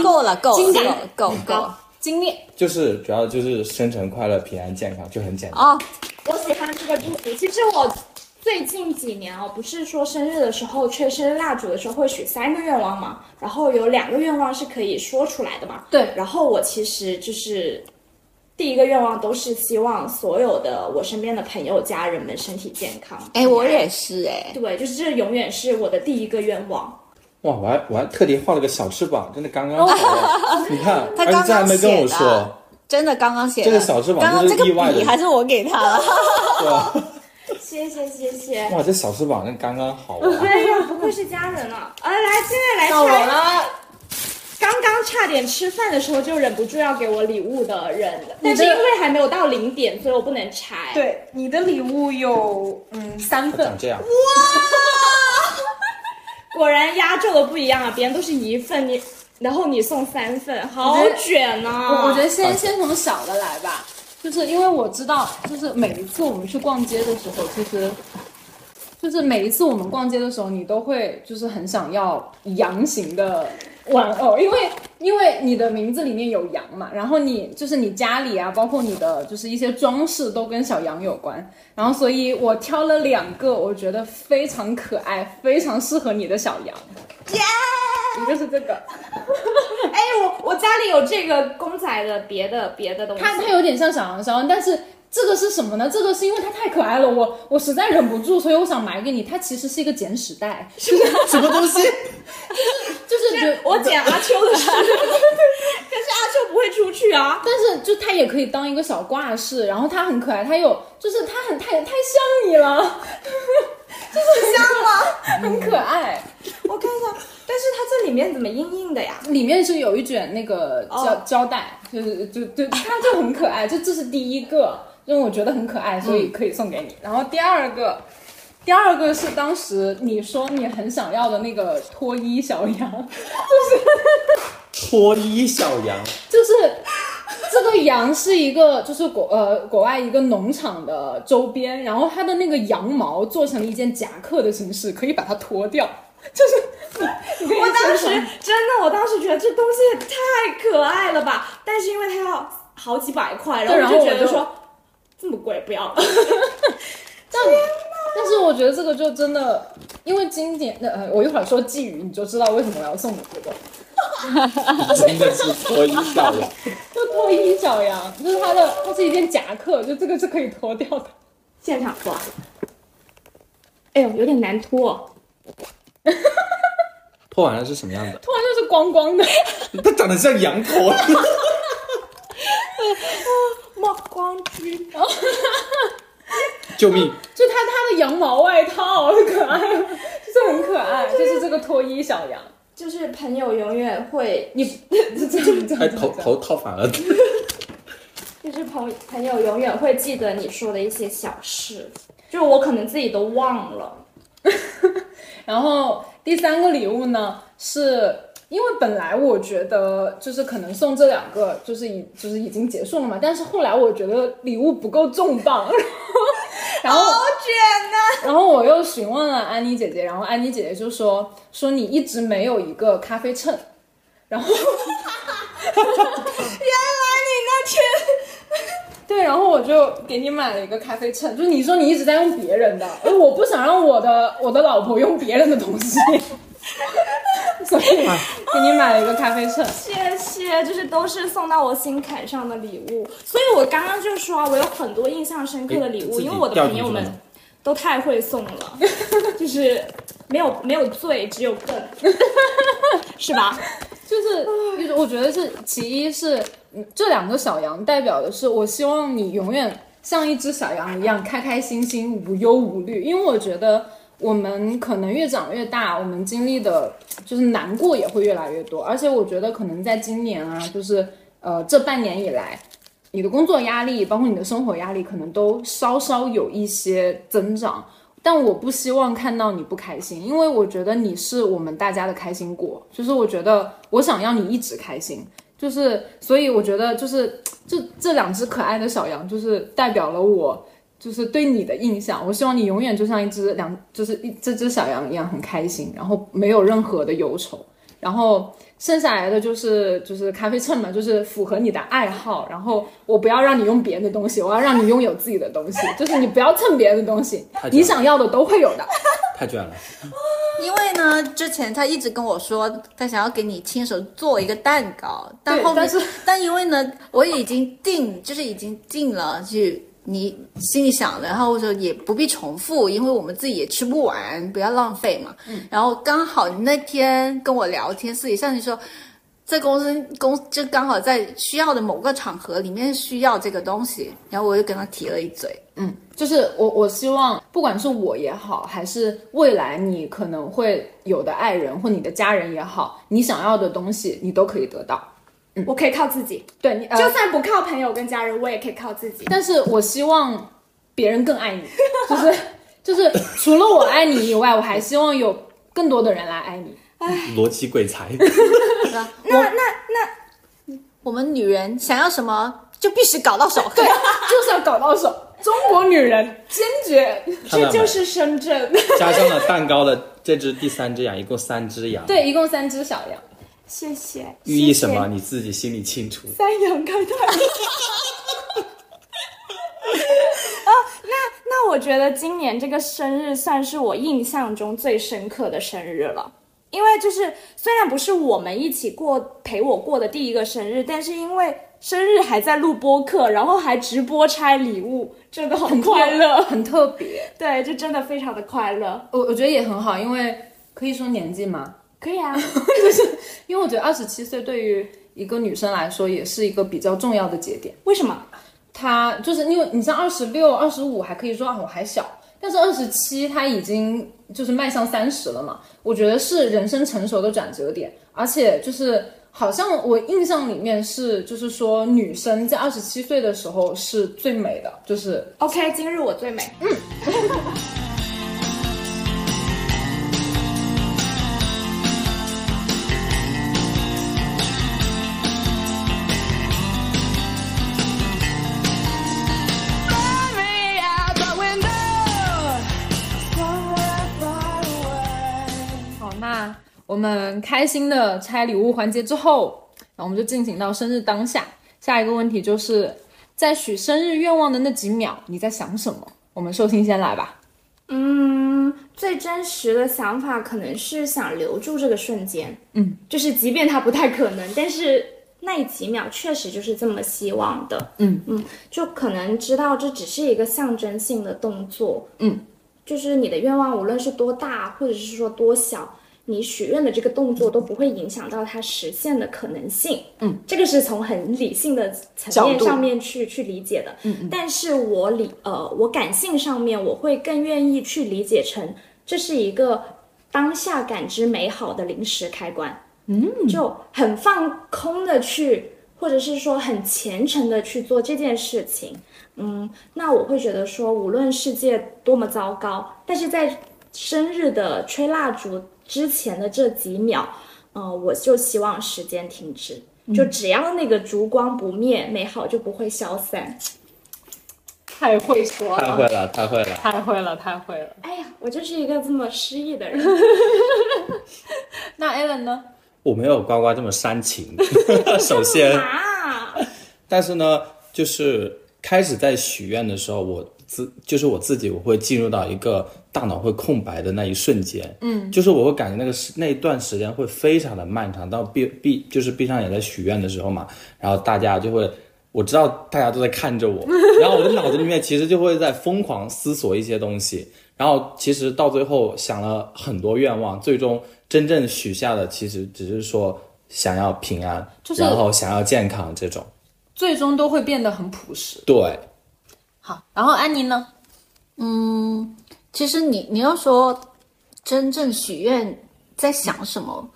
够了，够够了，够够了。精炼。就是主要就是生辰快乐、平安健康，就很简单。哦，我喜欢这个祝福。其实我最近几年哦，不是说生日的时候吹生日蜡烛的时候会许三个愿望嘛，然后有两个愿望是可以说出来的嘛。对然后我其实就是第一个愿望都是希望所有的我身边的朋友、家人们身体健康。哎，我也是哎，对，就是这永远是我的第一个愿望。哇，我还我还特地画了个小翅膀，真的刚刚好。你看，(laughs) 他而且还刚刚没跟我说，真的刚刚写的。这个小翅膀刚刚这个就是意外的笔还是我给他的。(laughs) 对吧？谢谢谢谢。哇，这小翅膀真刚刚好啊！(laughs) 哎呀，不愧是家人了。哎，来，现在来到我猜，了。刚刚差点吃饭的时候就忍不住要给我礼物的人，但是因为还没有到零点，所以我不能拆。，对，你的礼物有嗯三份长，这样，果然压轴的不一样啊，别人都是一份，你然后你送三份，好卷啊！我我觉得先先从小的来吧，就是因为我知道，就是每一次我们去逛街的时候，其实就是每一次我们逛街的时候，你都会就是很想要羊形的玩偶，因为因为你的名字里面有羊嘛，然后你就是你家里啊，包括你的就是一些装饰都跟小羊有关，然后所以我挑了两个我觉得非常可爱、非常适合你的小羊，一个是这个。(laughs) 哎，我我家里有这个公仔的别的别的东西，它它有点像小羊肖恩，但是这个是什么呢？这个是因为它太可爱了，我我实在忍不住，所以我想买给你。它其实是一个剪屎袋，就是什么东西？就是就是我捡阿秋的事，(laughs) 可是阿秋不会出去啊。但是就它也可以当一个小挂饰，然后它很可爱，它有就是它很太太像你了，(laughs) 就是像吗？很可爱。我看一下，但是它这里面怎么硬硬的呀？里面是有一卷那个胶、哦胶带，就是就就它就很可爱，就这是第一个，因为我觉得很可爱，所以可以送给你。然后第二个，第二个是当时你说你很想要的那个脱衣小羊，(laughs) 就是脱衣小羊，就是这个羊是一个就是国呃国外一个农场的周边，然后它的那个羊毛做成了一件夹克的形式，可以把它脱掉，(laughs) 就是我当时真的，我当时觉得这东西也太可爱了吧！但是因为它要好几百块，然后我就觉得说这么贵不要了。(laughs) 但但是我觉得这个就真的，因为今年的呃，我一会儿说寄语，你就知道为什么我要送你这个。(laughs) 真的是脱衣小羊。(laughs) 就脱衣小羊，就是它的，它是一件夹克，就这个是可以脱掉的。现场脱，哎呦，有点难脱。脱完了是什么样的？脱完就是光光的，它长得像羊头。冒光居，(laughs) 救命！(laughs) 就他他的羊毛外套，好可爱，就是很可爱，(laughs) 就是这个脱衣小羊。就是朋友永远会，你这这样这哎，样这头头套反了。就是朋朋友永远会记得你说的一些小事，就是我可能自己都忘了。然后第三个礼物呢，是因为本来我觉得就是可能送这两个就是已就是已经结束了嘛，但是后来我觉得礼物不够重磅，然后 (laughs) 好卷呐、然后我又询问了安妮姐姐，然后安妮姐姐就说说你一直没有一个咖啡秤，然后 (laughs) 原来你那天 (laughs) 对，然后我就给你买了一个咖啡秤，就是你说你一直在用别人的，而我不想让我的我的老婆用别人的东西，(laughs) 所以给你买了一个咖啡秤。谢谢，就是都是送到我心坎上的礼物，所以我刚刚就说啊，我有很多印象深刻的礼物，因为我的朋友们都太会送了，(laughs) 就是没有没有罪，只有更，(laughs) 是吧？就是，就是我觉得是其一是，嗯，这两个小羊代表的是，我希望你永远像一只小羊一样开开心心、无忧无虑。因为我觉得我们可能越长越大，我们经历的就是难过也会越来越多。而且我觉得可能在今年啊，就是呃这半年以来，你的工作压力，包括你的生活压力，可能都稍稍有一些增长。但我不希望看到你不开心，因为我觉得你是我们大家的开心果。就是我觉得我想要你一直开心，就是所以我觉得就是这这两只可爱的小羊，就是代表了我就是对你的印象。我希望你永远就像一只两就是一这只小羊一样很开心，然后没有任何的忧愁。然后剩下来的就是就是咖啡秤嘛，就是符合你的爱好。然后我不要让你用别人的东西，我要让你拥有自己的东西，就是你不要蹭别人的东西，你想要的都会有的。(laughs) 太卷了。(laughs) 因为呢，之前他一直跟我说他想要给你亲手做一个蛋糕，但后面但是但因为呢，我已经定，就是已经定了，去你心里想的，然后我说也不必重复，因为我们自己也吃不完，不要浪费嘛。嗯，然后刚好你那天跟我聊天，私底下你说。在公司公就刚好在需要的某个场合里面需要这个东西，然后我就跟他提了一嘴，嗯，就是我我希望，不管是我也好，还是未来你可能会有的爱人或你的家人也好，你想要的东西你都可以得到。我可以靠自己，对你，呃、就算不靠朋友跟家人，我也可以靠自己。但是我希望别人更爱你，(laughs) 就是就是除了我爱你以外，我还希望有更多的人来爱你。逻辑鬼才，(laughs) 那那那，我们女人想要什么就必须搞到手，(laughs) 对，就是要搞到手。中国女人坚决，这就是深圳。加上了蛋糕的这只第三只羊，一共三只羊。对，一共三只小羊。谢谢。寓意什么？你自己心里清楚。三羊开泰。(laughs) 哦，那那我觉得今年这个生日算是我印象中最深刻的生日了。因为就是虽然不是我们一起过陪我过的第一个生日，但是因为生日还在录播客，然后还直播拆礼物，真的很快乐，很特别。对，就真的非常的快乐。我我觉得也很好，因为可以说年纪吗？可以啊，(laughs) 就是因为我觉得二十七岁对于一个女生来说也是一个比较重要的节点。为什么？她就是因为你像二十六、二十五还可以说啊我还小。但是二十七，她已经就是迈向三十了嘛，我觉得是人生成熟的转折点，而且就是好像我印象里面是，就是说女生在二十七岁的时候是最美的，就是 OK，今日我最美，嗯。(laughs) 我们开心的拆礼物环节之后，然后我们就进行到生日当下。下一个问题就是在许生日愿望的那几秒，你在想什么？我们寿星先来吧。嗯，最真实的想法可能是想留住这个瞬间。嗯，就是即便它不太可能，但是那几秒确实就是这么希望的。嗯嗯，就可能知道这只是一个象征性的动作。嗯，就是你的愿望无论是多大，或者是说多小。你许愿的这个动作都不会影响到它实现的可能性，嗯，这个是从很理性的层面上面去去理解的，嗯嗯，但是我理呃我感性上面我会更愿意去理解成这是一个当下感知美好的临时开关，嗯，就很放空的去，或者是说很虔诚的去做这件事情，嗯，那我会觉得说无论世界多么糟糕，但是在生日的吹蜡烛。之前的这几秒，呃，我就希望时间停止，就只要那个烛光不灭，美好就不会消散。太会说了，太会了，太会了，太会了，太会了。哎呀，我就是一个这么失意的人。(laughs) 那 Alan 呢？我没有呱呱这么煽情，(laughs) 首先，但是呢，就是开始在许愿的时候，我自就是我自己，我会进入到一个。大脑会空白的那一瞬间，嗯，就是我会感觉那个时那一段时间会非常的漫长。到闭闭就是闭上眼在许愿的时候嘛，然后大家就会，我知道大家都在看着我，(laughs) 然后我的脑子里面其实就会在疯狂思索一些东西。然后其实到最后想了很多愿望，最终真正许下的其实只是说想要平安，就是然后想要健康这种，最终都会变得很朴实。对，好，然后安妮呢？嗯。其实你你要说真正许愿在想什么，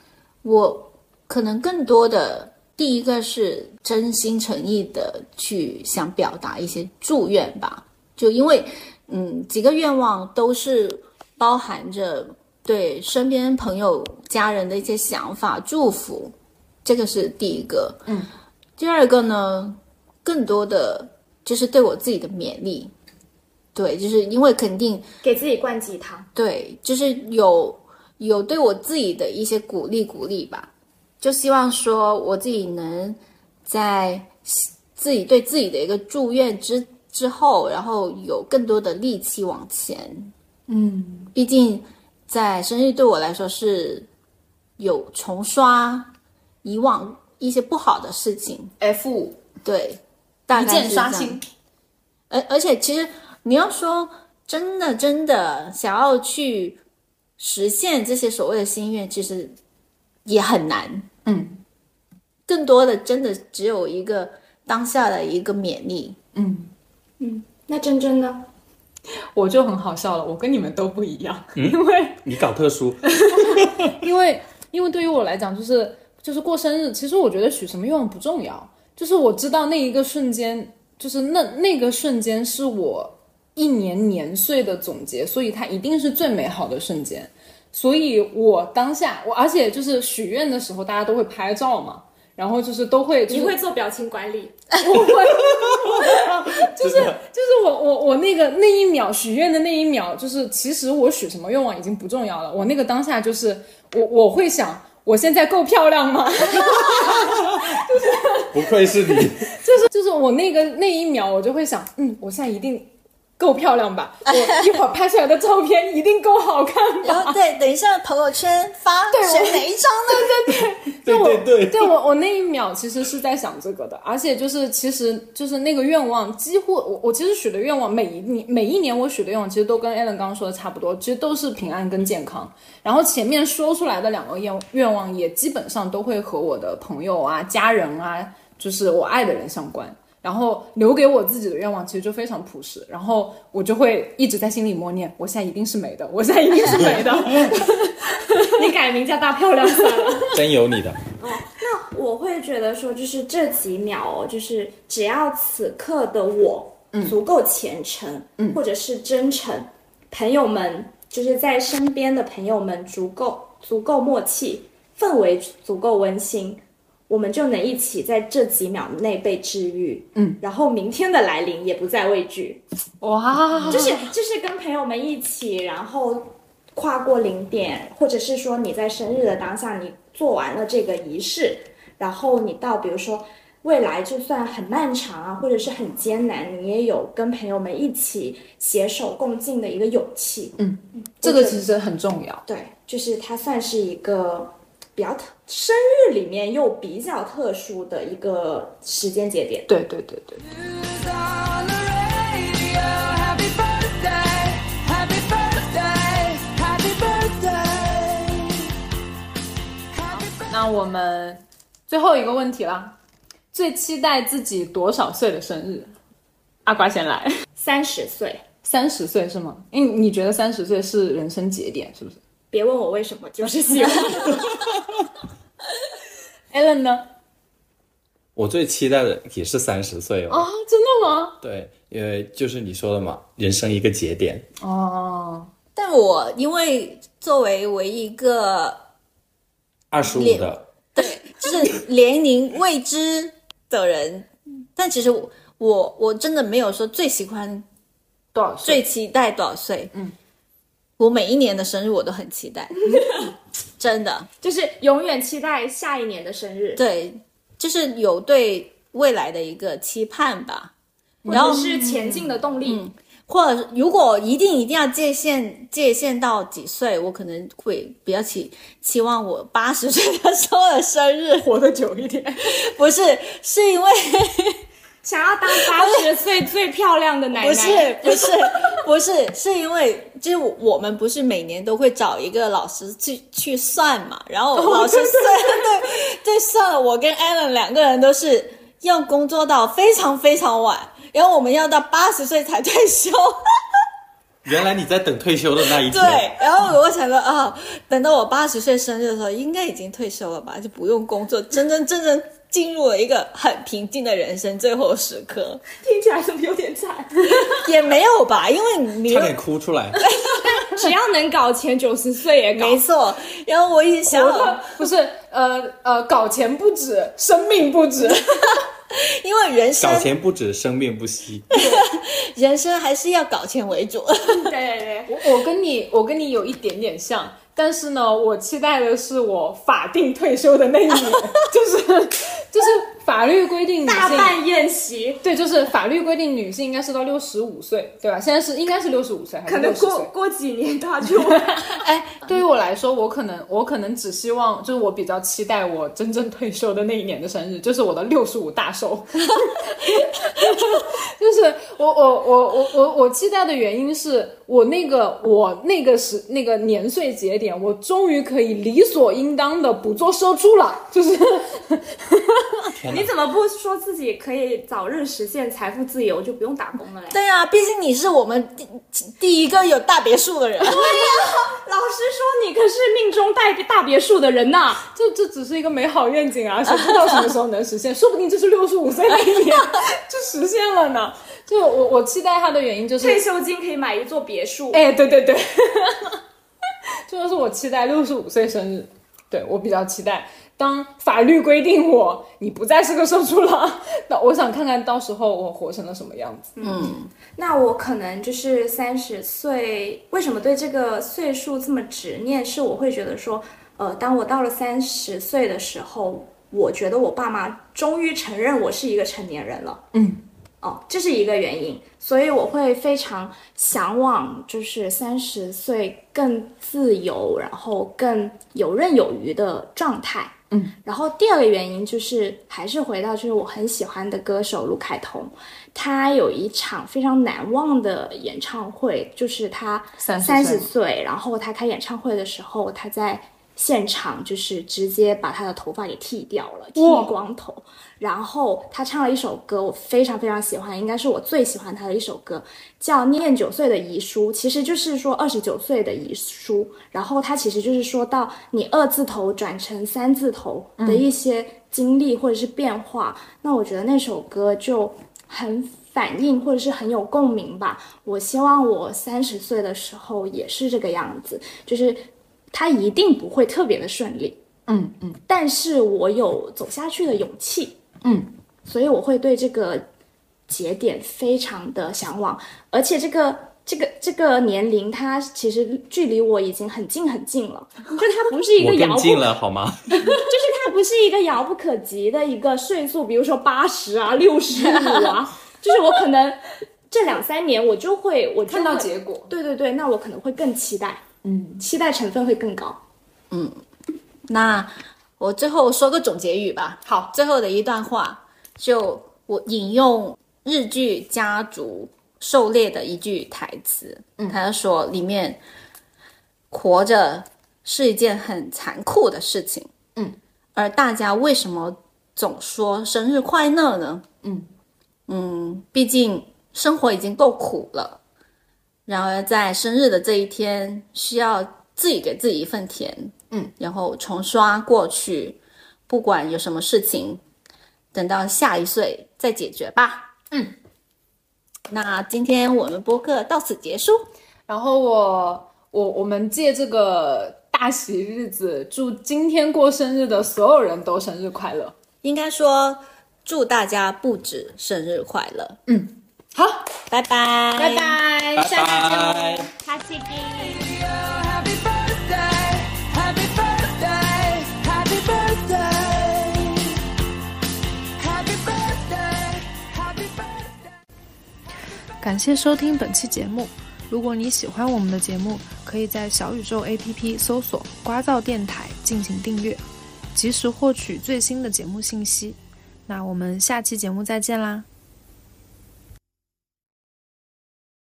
我可能更多的第一个是真心诚意的去想表达一些祝愿吧，就因为嗯几个愿望都是包含着对身边朋友家人的一些想法祝福，这个是第一个，嗯，第二个呢，更多的就是对我自己的勉励。对，就是因为肯定给自己灌鸡汤。对，就是有有对我自己的一些鼓励鼓励吧，就希望说我自己能在自己对自己的一个祝愿之之后，然后有更多的力气往前。嗯，毕竟在生日对我来说是有重刷以往一些不好的事情，F 五对，大一键刷新。而而且其实你要说真的真的想要去实现这些所谓的心愿，其实也很难。嗯，更多的真的只有一个当下的一个勉励。嗯嗯那真真呢？我就很好笑了，我跟你们都不一样，因为你搞特殊，(laughs) 因为因为对于我来讲，就是就是过生日，其实我觉得许什么愿望不重要，就是我知道那一个瞬间，就是那那个瞬间是我一年年岁的总结，所以它一定是最美好的瞬间。所以我当下我，而且就是许愿的时候，大家都会拍照嘛，然后就是都会、就是、你会做表情管理？(laughs) 我会 (laughs) 就是就是我我我那个那一秒许愿的那一秒，就是其实我许什么愿望已经不重要了，我那个当下就是我我会想，我现在够漂亮吗？(laughs) 就是不愧是你。就是就是我那个那一秒，我就会想，嗯，我现在一定够漂亮吧？(laughs) 我一会儿拍出来的照片一定够好看吧？然后对，等一下朋友圈发 (laughs) 对选哪一张呢？就我对对对我我那一秒其实是在想这个的，而且就是其实就是那个愿望，几乎我我其实许的愿望每一年每一年我许的愿望其实都跟 Alan 刚刚说的差不多，其实都是平安跟健康。然后前面说出来的两个愿愿望也基本上都会和我的朋友啊、家人啊，就是我爱的人相关。然后留给我自己的愿望其实就非常朴实，然后我就会一直在心里默念：我现在一定是美的，我现在一定是美的。你改名叫大漂亮算了。真有你的，哦，那我会觉得说，就是这几秒哦，就是只要此刻的我足够虔诚，嗯，或者是真诚，朋友们就是在身边的朋友们足够足够默契，氛围足够温馨，我们就能一起在这几秒内被治愈，嗯，然后明天的来临也不再畏惧，哇，就是就是跟朋友们一起，然后跨过零点，或者是说你在生日的当下，你做完了这个仪式，然后你到比如说未来就算很漫长啊，或者是很艰难，你也有跟朋友们一起携手共进的一个勇气。嗯，这个其实很重要。对，就是它算是一个比较特生日里面又比较特殊的一个时间节点。对对对对。on the radio. Happy birthday, happy birthday, happy birthday. Happy birthday. 那我们最后一个问题了，最期待自己多少岁的生日？阿瓜先来，三十岁，三十岁是吗？因为你觉得三十岁是人生节点，是不是别问我为什么，就是喜欢。Allen 呢？我最期待的也是三十岁哦。啊，真的吗？对，因为就是你说的嘛，人生一个节点。哦，但我因为作为唯一一个二十五的，对，就是年龄未知的人，但其实我我我真的没有说最喜欢、多少岁？最期待多少岁。嗯，我每一年的生日我都很期待，(laughs) 真的。就是永远期待下一年的生日，对，就是有对未来的一个期盼吧。然后是前进的动力。或者如果一定一定要界限界限到几岁，我可能会比较期期望我八十岁的时候的生日，活得久一点。(laughs) 不是是因为想要当八十岁 (laughs) 最漂亮的奶奶，不是不是不是是因为就是我们不是每年都会找一个老师去去算嘛，然后老师算、对对算了，我跟 Allen 两个人都是要工作到非常非常晚，然后我们要到八十岁才退休。(laughs) 原来你在等退休的那一天。对，然后我想说啊，等到我八十岁生日的时候，应该已经退休了吧，就不用工作，真真正正进入了一个很平静的人生最后时刻。听起来是不是有点惨？(laughs) 也没有吧，因为你差点哭出来。(laughs) 只要能搞钱，九十岁也搞没。错。然后我一想不是呃呃，搞钱不止，生命不止。(laughs) 因为人生搞钱不止，生命不息。人生还是要搞钱为主。对对对，我我跟你我跟你有一点点像，但是呢，我期待的是我法定退休的那一年，(laughs) 就是就是法律规定女性。大办宴席，对，就是法律规定女性应该是到六十五岁，对吧？现在是应该是六十五岁还是可能60岁过过几年他就 (laughs) 哎，对于我来说，我可能我可能只希望，就是我比较期待我真正退休的那一年的生日，就是我的六十五大寿。(laughs) 就是我我我我我我期待的原因是我那个我那个时那个年岁节点，我终于可以理所应当的不做社畜了，就是 (laughs) 天哪你！怎么不说自己可以早日实现财富自由，就不用打工了嘞？对啊，毕竟你是我们第第一个有大别墅的人。对呀老师说，你可是命中带大别墅的人呐！这这只是一个美好愿景啊，谁知道什么时候能实现？说不定就是六十五岁那一年 (laughs) 就实现了呢。就我我期待他的原因就是退休金可以买一座别墅。哎，对对对，(laughs) 这就是我期待六十五岁生日，对我比较期待。当法律规定我你不再是个社畜了，(laughs) 那我想看看到时候我活成了什么样子。嗯那我可能就是三十岁，为什么对这个岁数这么执念？是我会觉得说，呃，当我到了三十岁的时候，我觉得我爸妈终于承认我是一个成年人了。嗯，哦，这是一个原因，所以我会非常向往，就是三十岁更自由，然后更游刃有余的状态。嗯，然后第二个原因就是还是回到就是我很喜欢的歌手卢凯彤，他有一场非常难忘的演唱会，就是他三十岁，然后他开演唱会的时候，他在现场就是直接把他的头发给剃掉了，剃光头。然后他唱了一首歌，我非常非常喜欢，应该是我最喜欢他的一首歌，叫《念九岁的遗书》，其实就是说二十九岁的遗书。然后他其实就是说到你二字头转成三字头的一些经历或者是变化。那我觉得那首歌就很反应或者是很有共鸣吧。我希望我三十岁的时候也是这个样子，就是他一定不会特别的顺利，嗯嗯。但是我有走下去的勇气。嗯，所以我会对这个节点非常的向往，而且这个这个这个年龄，它其实距离我已经很近很近了，(laughs) 就它不是一个遥近了好吗？(laughs) 就是它不是一个遥不可及的一个岁数，比如说八十啊、六十五啊，(laughs) 就是我可能这两三年我就会我就看到结果。对对对，那我可能会更期待，嗯，期待成分会更高。嗯。那我最后说个总结语吧。好，最后的一段话，就我引用日剧《家族狩猎》的一句台词，嗯，他就说里面活着是一件很残酷的事情，嗯，而大家为什么总说生日快乐呢？嗯。嗯，毕竟生活已经够苦了，然而在生日的这一天，需要自己给自己一份甜，嗯，然后重刷过去，不管有什么事情，等到下一岁再解决吧。嗯，那今天我们播客到此结束。然后我我我们借这个大喜日子，祝今天过生日的所有人都生日快乐。应该说，祝大家不止生日快乐，好，拜拜，拜拜，下期见。下期见。Happy birthday, happy birthday, happy birthday. Happy birthday, happy birthday. 感谢收听本期节目。如果你喜欢我们的节目，可以在小宇宙 APP 搜索“瓜噪电台”进行订阅，及时获取最新的节目信息。那我们下期节目再见啦！